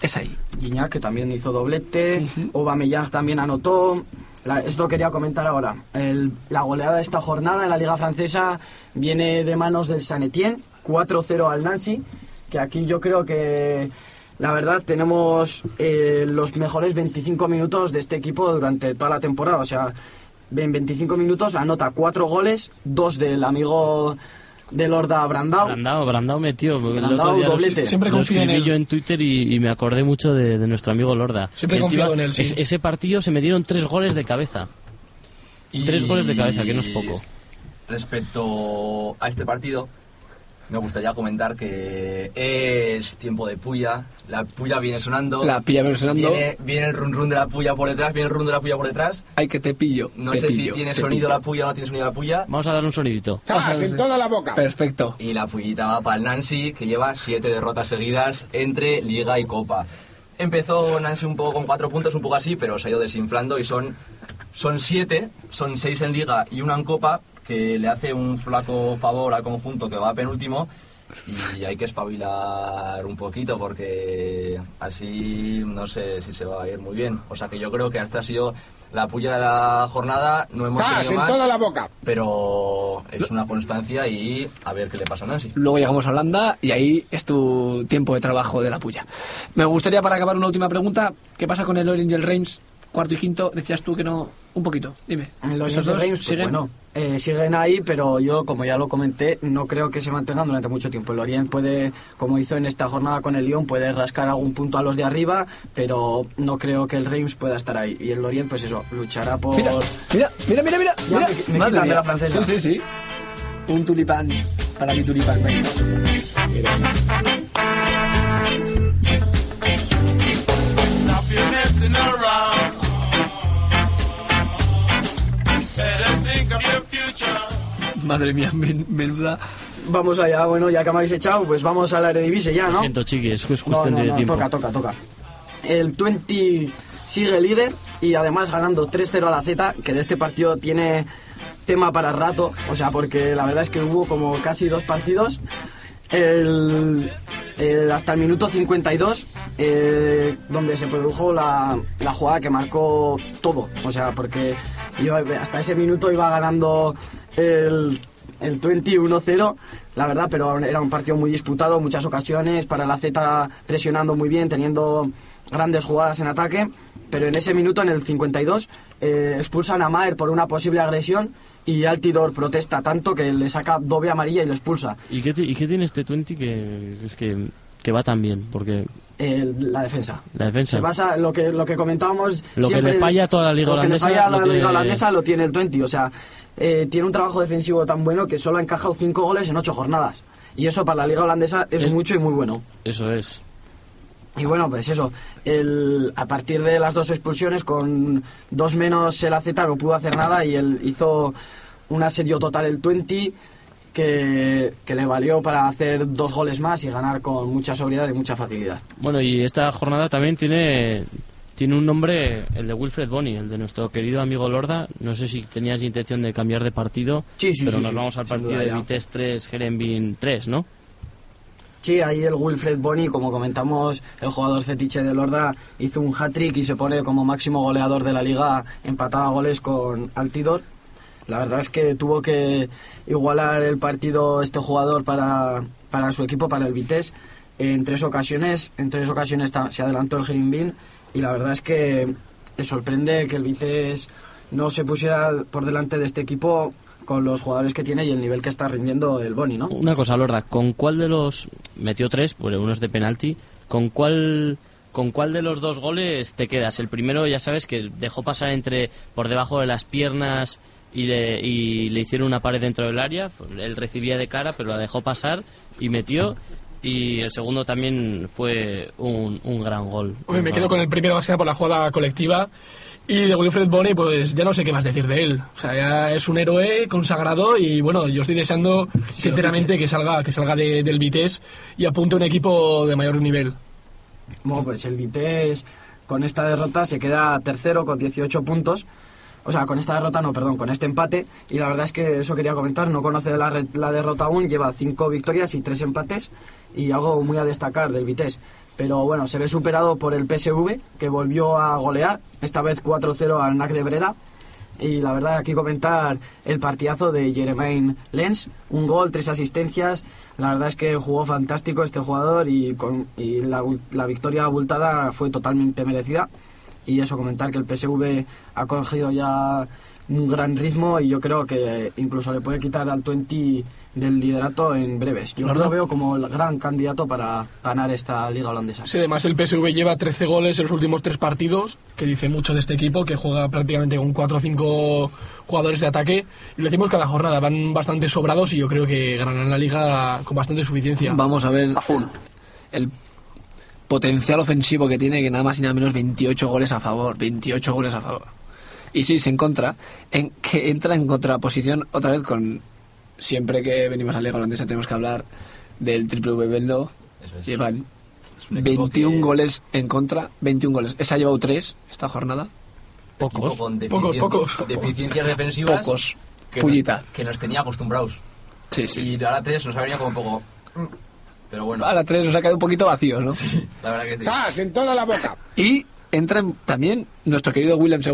Es ahí. Gignac, que también hizo doblete, Aubameyang también anotó. La- esto quería comentar ahora. El- la goleada de esta jornada en la Liga Francesa viene de manos del San Etienne, 4-0 al Nancy, que aquí yo creo que la verdad tenemos eh, los mejores 25 minutos de este equipo durante toda la temporada. O sea, en 25 minutos anota 4 goles, dos del amigo de Lorda Brandao. Brandao, Brandao metió. porque el Brandao, otro día lo- doblete. Siempre lo confío en él. yo en Twitter y, y me acordé mucho de, de nuestro amigo Lorda. Siempre Encima, confiado en él, sí. es- ese partido se me dieron tres goles de cabeza. Y Tres goles de cabeza, que no es poco. Respecto a este partido, me gustaría comentar que es tiempo de puya. La puya viene sonando. La pilla viene sonando. Viene, viene el run run de la puya por detrás, viene el run de la puya por detrás. Ay, que te pillo. No te sé pillo, si tiene sonido pillo. la puya o no tiene sonido la puya. Vamos a dar un sonidito. ¡Zas! En toda la boca. Perfecto. Y la pullita va para el Nancy, que lleva siete derrotas seguidas entre Liga y Copa. Empezó Nancy un poco con cuatro puntos, un poco así, pero se ha ido desinflando y son, son siete, son seis en Liga y una en Copa, que le hace un flaco favor al conjunto que va a penúltimo. Y hay que espabilar un poquito porque así no sé si se va a ir muy bien. O sea que yo creo que esta ha sido la puya de la jornada. No hemos ¡Zas! tenido En más, toda la boca. pero es una constancia y a ver qué le pasa a Nancy. Luego llegamos a Holanda y ahí es tu tiempo de trabajo de la puya. Me gustaría para acabar una última pregunta. ¿Qué pasa con el Orange y el Reims? Cuarto y quinto, decías tú que no... Un poquito, dime. Los ¿Esos de dos Reims, pues siguen? bueno, eh, siguen ahí, pero yo, como ya lo comenté, no creo que se mantengan durante mucho tiempo. El Orient puede, como hizo en esta jornada con el Lyon, puede rascar algún punto a los de arriba, pero no creo que el Reims pueda estar ahí. Y el Orient, pues eso, luchará por... Mira, mira, mira, mira, mira. Ya mira. me- me Madre quitan de mía. la francesa. Sí, sí, sí. Un tulipán para mi tulipán. Stop your messing around. (laughs) Madre mía, men- menuda. Vamos allá, bueno, ya que me habéis echado, pues vamos a la Eredivisie ya, Lo ¿no? siento, chiqui, es que es No, cuestión no, de no, tiempo. toca, toca, toca. El 20 sigue líder y además ganando 3-0 a la Z, que de este partido tiene tema para rato, o sea, porque la verdad es que hubo como casi dos partidos. El, el- hasta el minuto 52, eh, donde se produjo la, la jugada que marcó todo, o sea, porque iba- hasta ese minuto iba ganando el, el 21-0, la verdad, pero era un partido muy disputado, muchas ocasiones, para la Z presionando muy bien, teniendo grandes jugadas en ataque, pero en ese minuto, en el 52, eh, expulsan a Maer por una posible agresión y Altidor protesta tanto que le saca doble amarilla y le expulsa. ¿Y qué, y qué tiene este 20 que, que, que va tan bien? Porque El- la defensa. la defensa... Se basa lo que lo que comentábamos. Lo que le falla a toda la liga lo que le holandesa, falla a la tiene- liga holandesa lo tiene el 20. O sea, eh, tiene un trabajo defensivo tan bueno que solo ha encajado 5 goles en 8 jornadas. Y eso para la liga holandesa es, Es- mucho y muy bueno. Eso es. Y bueno, pues eso, el, a partir de las dos expulsiones, con dos menos el AZ no pudo hacer nada y él hizo un asedio total el 20 que, que le valió para hacer dos goles más y ganar con mucha sobriedad y mucha facilidad. Bueno, y esta jornada también tiene tiene un nombre, el de Wilfred Boni, el de nuestro querido amigo Lorda. No sé si tenías intención de cambiar de partido, Sí, sí, pero sí, nos vamos al partido de. Vitesse 3, Gerenbin 3, ¿no? Sí, ahí el Wilfred Boni, como comentamos, el jugador fetiche de Lorda, hizo un hat-trick y se pone como máximo goleador de la liga, empataba goles con Altidor. La verdad es que tuvo que igualar el partido este jugador para, para su equipo, para el Vitesse, en tres ocasiones. En tres ocasiones se adelantó el Gerimbin y la verdad es que sorprende que el Vitesse no se pusiera por delante de este equipo con los jugadores que tiene y el nivel que está rindiendo el Boni, ¿no? Una cosa, Lorda, ¿con cuál de los... Metió tres, pues uno es de penalti. ¿Con cuál... ¿Con cuál de los dos goles te quedas? El primero, ya sabes, que dejó pasar entre por debajo de las piernas y le, y le hicieron una pared dentro del área. Él recibía de cara, pero la dejó pasar y metió. Y el segundo también fue un, un gran gol. Hombre, me quedo con el primero más que nada por la jugada colectiva. Y de Wilfred Boni, pues ya no sé qué más decir de él. O sea, ya es un héroe consagrado y bueno, yo estoy deseando sinceramente que salga, que salga de- del Vitesse y apunte a un equipo de mayor nivel. Bueno, pues el Vitesse con esta derrota se queda tercero con 18 puntos. O sea, con esta derrota no, perdón, con este empate. Y la verdad es que eso quería comentar, no conoce la, derrota aún, lleva 5 victorias y 3 empates. Y algo muy a destacar del Vitesse. Pero bueno, se ve superado por el PSV, que volvió a golear, esta vez 4-0 al NAC de Breda. Y la verdad, aquí comentar el partidazo de Jeremaine Lenz. Un gol, tres asistencias. La verdad es que jugó fantástico este jugador y, con, y la, la victoria abultada fue totalmente merecida. Y eso, comentar que el PSV ha cogido ya un gran ritmo y yo creo que incluso le puede quitar al 20 del liderato en breves. Yo ¿Verdad? lo veo como el gran candidato para ganar esta liga holandesa. Sí, además el PSV lleva 13 goles en los últimos tres partidos, que dice mucho de este equipo, que juega prácticamente con 4 o 5 jugadores de ataque. Y lo decimos cada jornada, van bastante sobrados y yo creo que ganarán la liga con bastante suficiencia. Vamos a ver el potencial ofensivo que tiene, que nada más y nada menos 28 goles a favor. 28 goles a favor. Y sí, se encuentra en que entra en contraposición otra vez con. Siempre que venimos a Liga Holandesa tenemos que hablar del triple V Venlo. Eso es. Llevan un equipo 21 que- goles en contra, 21 goles. Esa ha llevado 3 esta jornada. equipo con Pocos, pocos. deficiencias defensivas Pocos. que Pullita. nos, que nos tenía acostumbrados. Sí, sí, y sí. ahora tres nos ha venido como un poco... Pero bueno, A la 3 nos ha quedado un poquito vacíos, ¿no? la verdad que sí. ¡Zas! En toda la boca. Y entra en- también nuestro querido Willem II.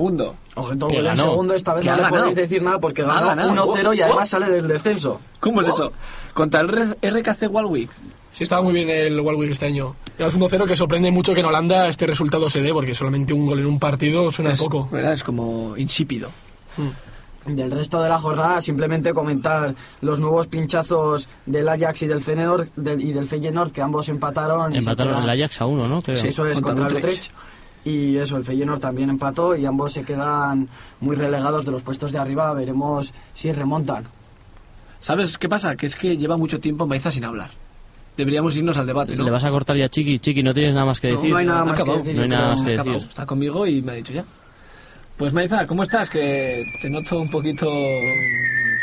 El ganó. segundo esta vez no le podéis decir nada porque ganado. 1-0 y además oh. sale del descenso. ¿Cómo es Oh. eso? Contra el RKC Walwick. Sí, estaba muy bien el Warwick este año. Era 1-0 que sorprende mucho que en Holanda este resultado se dé, porque solamente un gol en un partido suena Es, poco. ¿verdad? Es como insípido. Del resto de la jornada, simplemente comentar los nuevos pinchazos del Ajax y del Feyenoord, del- y del Feyenoord, que ambos empataron. Empataron el Ajax a uno, ¿no? Creo. Sí, eso es Contra contra, el Utrecht. Y eso, el Feyenoord también empató y ambos se quedan muy relegados de los puestos de arriba. Veremos si remontan. ¿Sabes qué pasa? Que es que lleva mucho tiempo Maiza sin hablar. Deberíamos irnos al debate, ¿no? Le vas a cortar ya, Chiqui. Chiqui, no tienes nada más que No, decir. no hay nada más que acabado. decir. No hay nada más que decir. Está conmigo y me ha dicho ya. Pues Maiza, ¿cómo estás? Que te noto un poquito...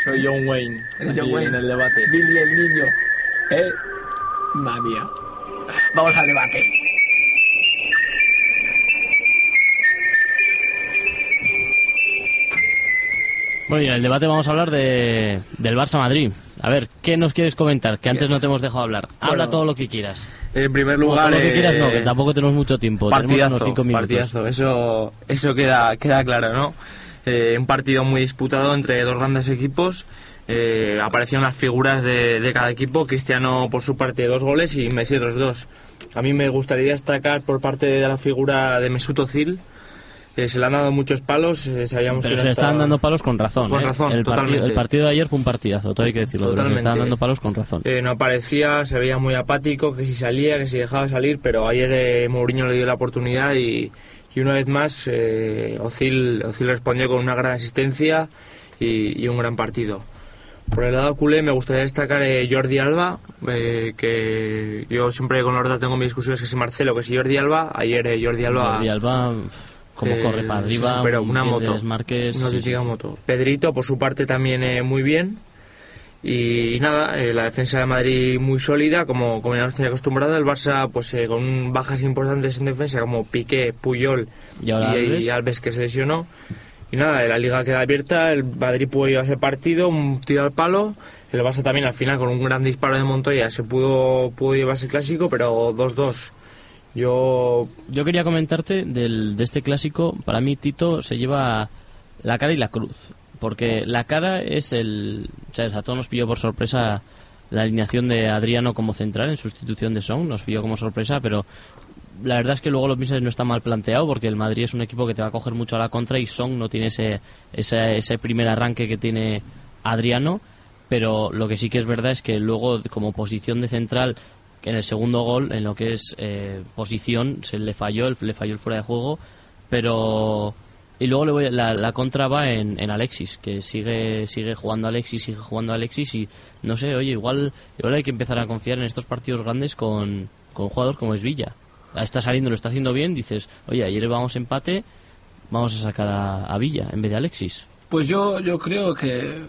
Soy John Wayne. Eres John Wayne. En el debate. Billy el niño. ¿Eh? Madre mía. Vamos al debate. Bueno, y en el debate vamos a hablar de, del Barça Madrid. A ver, ¿qué nos quieres comentar? Que antes no te hemos dejado hablar. Habla Bueno. todo lo que quieras. En primer lugar, lo que eh, quieras no, que tampoco tenemos mucho tiempo. Partidazo, unos cinco partidazo. Eso, eso queda, queda claro, ¿no? Eh, un partido muy disputado entre dos grandes equipos. Eh, aparecieron las figuras de, de cada equipo. Cristiano por su parte dos goles y Messi otros dos. A mí me gustaría destacar por parte de la figura de Mesut Özil. Que se le han dado muchos palos. eh, sabíamos Pero que se le estaban estaba- dando palos con razón. Con ¿eh? razón, el, partido, totalmente. el partido de ayer fue un partidazo, todo hay que decirlo. Pero se le Totalmente. estaban dando palos con razón. Eh, no aparecía, se veía muy apático, que si salía, que si dejaba salir, pero ayer eh, Mourinho le dio la oportunidad y, y una vez más eh, Ozil, Ozil respondió con una gran asistencia y, y un gran partido. Por el lado culé me gustaría destacar eh, Jordi Alba, eh, que yo siempre con Lorda tengo mis discusiones que si Marcelo, que si Jordi Alba, ayer Jordi Alba... Jordi Alba, como eh, corre para arriba, un una moto, desmarques, una sí, sí, moto. Pedrito, por su parte, también eh, muy bien. Y, nada, eh, la defensa de Madrid muy sólida, como, como ya nos tenía acostumbrado. El Barça, pues eh, con bajas importantes en defensa, como Piqué, Puyol Y ahora Alves. Alves, que se lesionó. Y nada, la liga queda abierta, el Madrid pudo llevar ese partido, un tiro al palo. El Barça también al final, con un gran disparo de Montoya, se pudo, pudo llevarse el clásico, pero 2-2. Yo Yo quería comentarte del, de este clásico. Para mí, Tito se lleva la cara y la cruz. Porque la cara es el. ¿sabes? A todos nos pilló por sorpresa la alineación de Adriano como central en sustitución de Song. Nos pilló como sorpresa, pero la verdad es que luego lo piensas no está mal planteado porque el Madrid es un equipo que te va a coger mucho a la contra y Song no tiene ese, ese, ese primer arranque que tiene Adriano. Pero lo que sí que es verdad es que luego, como posición de central, en el segundo gol, en lo que es eh, posición, se le falló, le falló el fuera de juego, pero... Y luego le voy, la, la contra va en, en Alexis, que sigue sigue jugando Alexis, sigue jugando Alexis y no sé, oye, igual, igual hay que empezar a confiar en estos partidos grandes con, con como es Villa. Está saliendo, lo está haciendo bien, dices, oye, ayer vamos empate, vamos a sacar a, a Villa en vez de Alexis. Pues yo, yo creo que.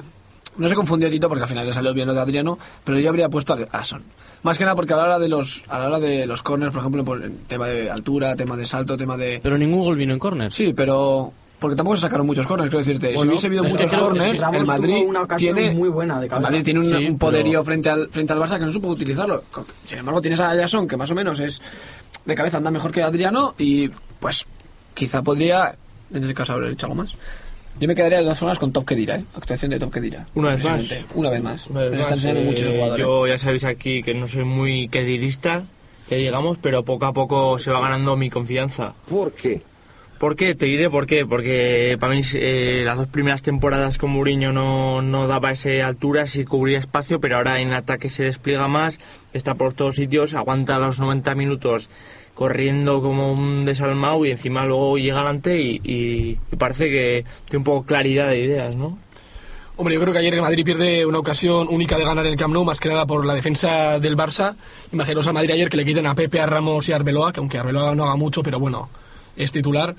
No se confundió Tito porque al final le salió bien lo de Adriano, pero yo habría puesto a Son. Más que nada porque a la hora de los, a la hora de los corners, por ejemplo, por tema de altura, tema de salto, tema de. Pero ningún gol vino en córner. Sí, pero. Porque tampoco se sacaron muchos corners, quiero decirte. si hubiese habido que muchos es que corners, el Madrid una tiene. muy buena de. Madrid tiene un, Sí, un poderío pero- frente, al, frente al Barça que no supo utilizarlo. Sin embargo, tienes a Jason, que más o menos es. De cabeza anda mejor que Adriano, y pues. Quizá podría. En ese caso, haber hecho algo más. Yo me quedaría de todas formas con Top Kedira, ¿eh? Actuación de Top Kedira. Una vez más. Una vez más. Una vez está más, enseñando eh, mucho ese jugador. ¿eh? Yo ya sabéis aquí que no soy muy quedirista, que digamos, pero poco a poco se va ganando mi confianza. ¿Por qué? ¿Por qué? Te diré por qué. Porque para mí eh, las dos primeras temporadas con Mourinho no, no daba esa altura, sí cubría espacio, pero ahora en ataque se despliega más, está por todos sitios, aguanta los 90 minutos corriendo como un desalmado y encima luego llega adelante y, y- y parece que tiene un poco claridad de ideas, ¿no? Hombre, yo creo que ayer el Madrid pierde una ocasión única de ganar en el Camp Nou, más que nada por la defensa del Barça. Imaginaos al Madrid ayer que le quiten a Pepe, a Ramos y a Arbeloa, que aunque Arbeloa no haga mucho, pero bueno, es titular.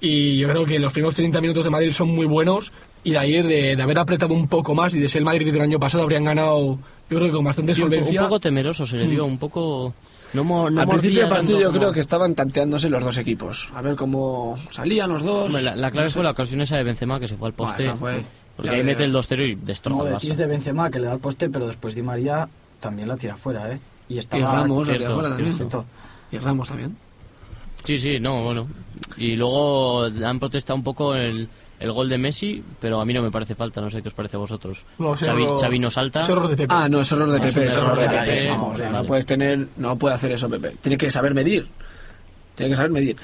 Y yo creo que los primeros 30 minutos de Madrid son muy buenos y de ayer de, de haber apretado un poco más y de ser el Madrid del año pasado habrían ganado, yo creo que con bastante Sí, un, po- un solvencia. poco temeroso se le vio, un poco... No, no Al principio del partido tanto yo como- creo que estaban tanteándose los dos equipos. A ver cómo salían los dos. Hombre, la, la clave No sé. fue la ocasión esa de Benzema que se fue al poste. fue- Porque ya ahí de- mete el 2-0 y destroza No al decís Barça. de Benzema que le da el poste, pero después Di María también la tira fuera, ¿eh? Y estaba Y Ramos, la cierto, tira fuera también. Cierto. Y Ramos también. Sí, sí, no, bueno. Y luego han protestado un poco el, el gol de Messi, pero a mí no me parece falta, no sé qué os parece a vosotros. No, ese Xavi, error- Xavi no salta. ese error de Pepe. Ah, no, es error de No, es Pepe, un es error de Pepe. Pepe, vamos, o sea, vale. No puedes tener, no puede hacer eso Pepe. Tiene que saber medir. Tiene que saber medir.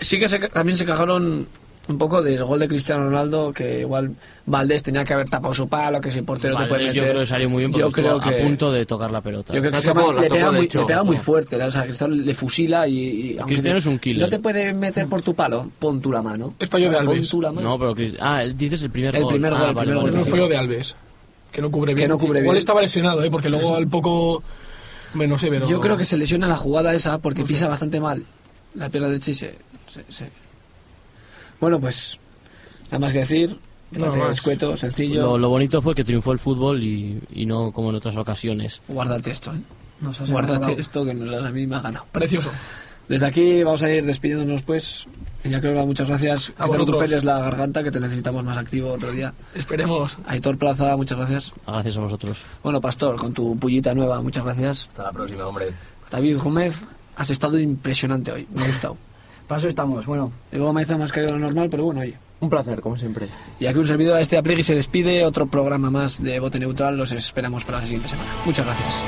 Sí que se, también se quejaron un poco del gol de Cristiano Ronaldo, que igual Valdés tenía que haber tapado su palo, que si el portero te puede Valdés meter. yo creo que salió muy bien porque Yo creo que- a punto de tocar la pelota. Yo creo que tocó, la le, pega muy, hecho. le pega muy fuerte, ¿no? o sea, Cristiano le fusila y... y aunque Cristiano te- es un killer. No te puede meter por tu palo, pon tú la mano. Es fallo de Pon Alves. tú la mano. No, pero Cris- Ah, dices el primer El gol. primer Ah, gol, el primer vale, gol. Vale. fallo de Alves, que no cubre bien. Que no cubre Igual bien. estaba lesionado, ¿eh? porque luego al poco... Hombre, no sé, pero... Yo creo que se lesiona la jugada esa porque pisa bastante mal la pierna derecha y se, se- se- Bueno, pues nada más que decir. No, más. escueto, sencillo. Lo, lo bonito fue que triunfó el fútbol y, y no como en otras ocasiones. Guárdate esto, ¿eh? Nos has Guárdate esto que nos, a mí me ha ganado. Precioso. Desde aquí vamos a ir despidiéndonos, pues. Ya creo que muchas gracias. A que te vosotros. recuperes la garganta, que te necesitamos más activo otro día. Esperemos. Aitor Plaza, muchas gracias. Gracias a vosotros. Bueno, Pastor, con tu pullita nueva, muchas gracias. Hasta la próxima, hombre. David Gómez, has estado impresionante hoy, me ha gustado. Para eso estamos, bueno. Gómez ha más caído de lo normal, pero bueno, oye. Un placer, como siempre. Y aquí un servidor de este Aplegui se despide, otro programa más de Bote Neutral, los esperamos para la siguiente semana. Muchas gracias.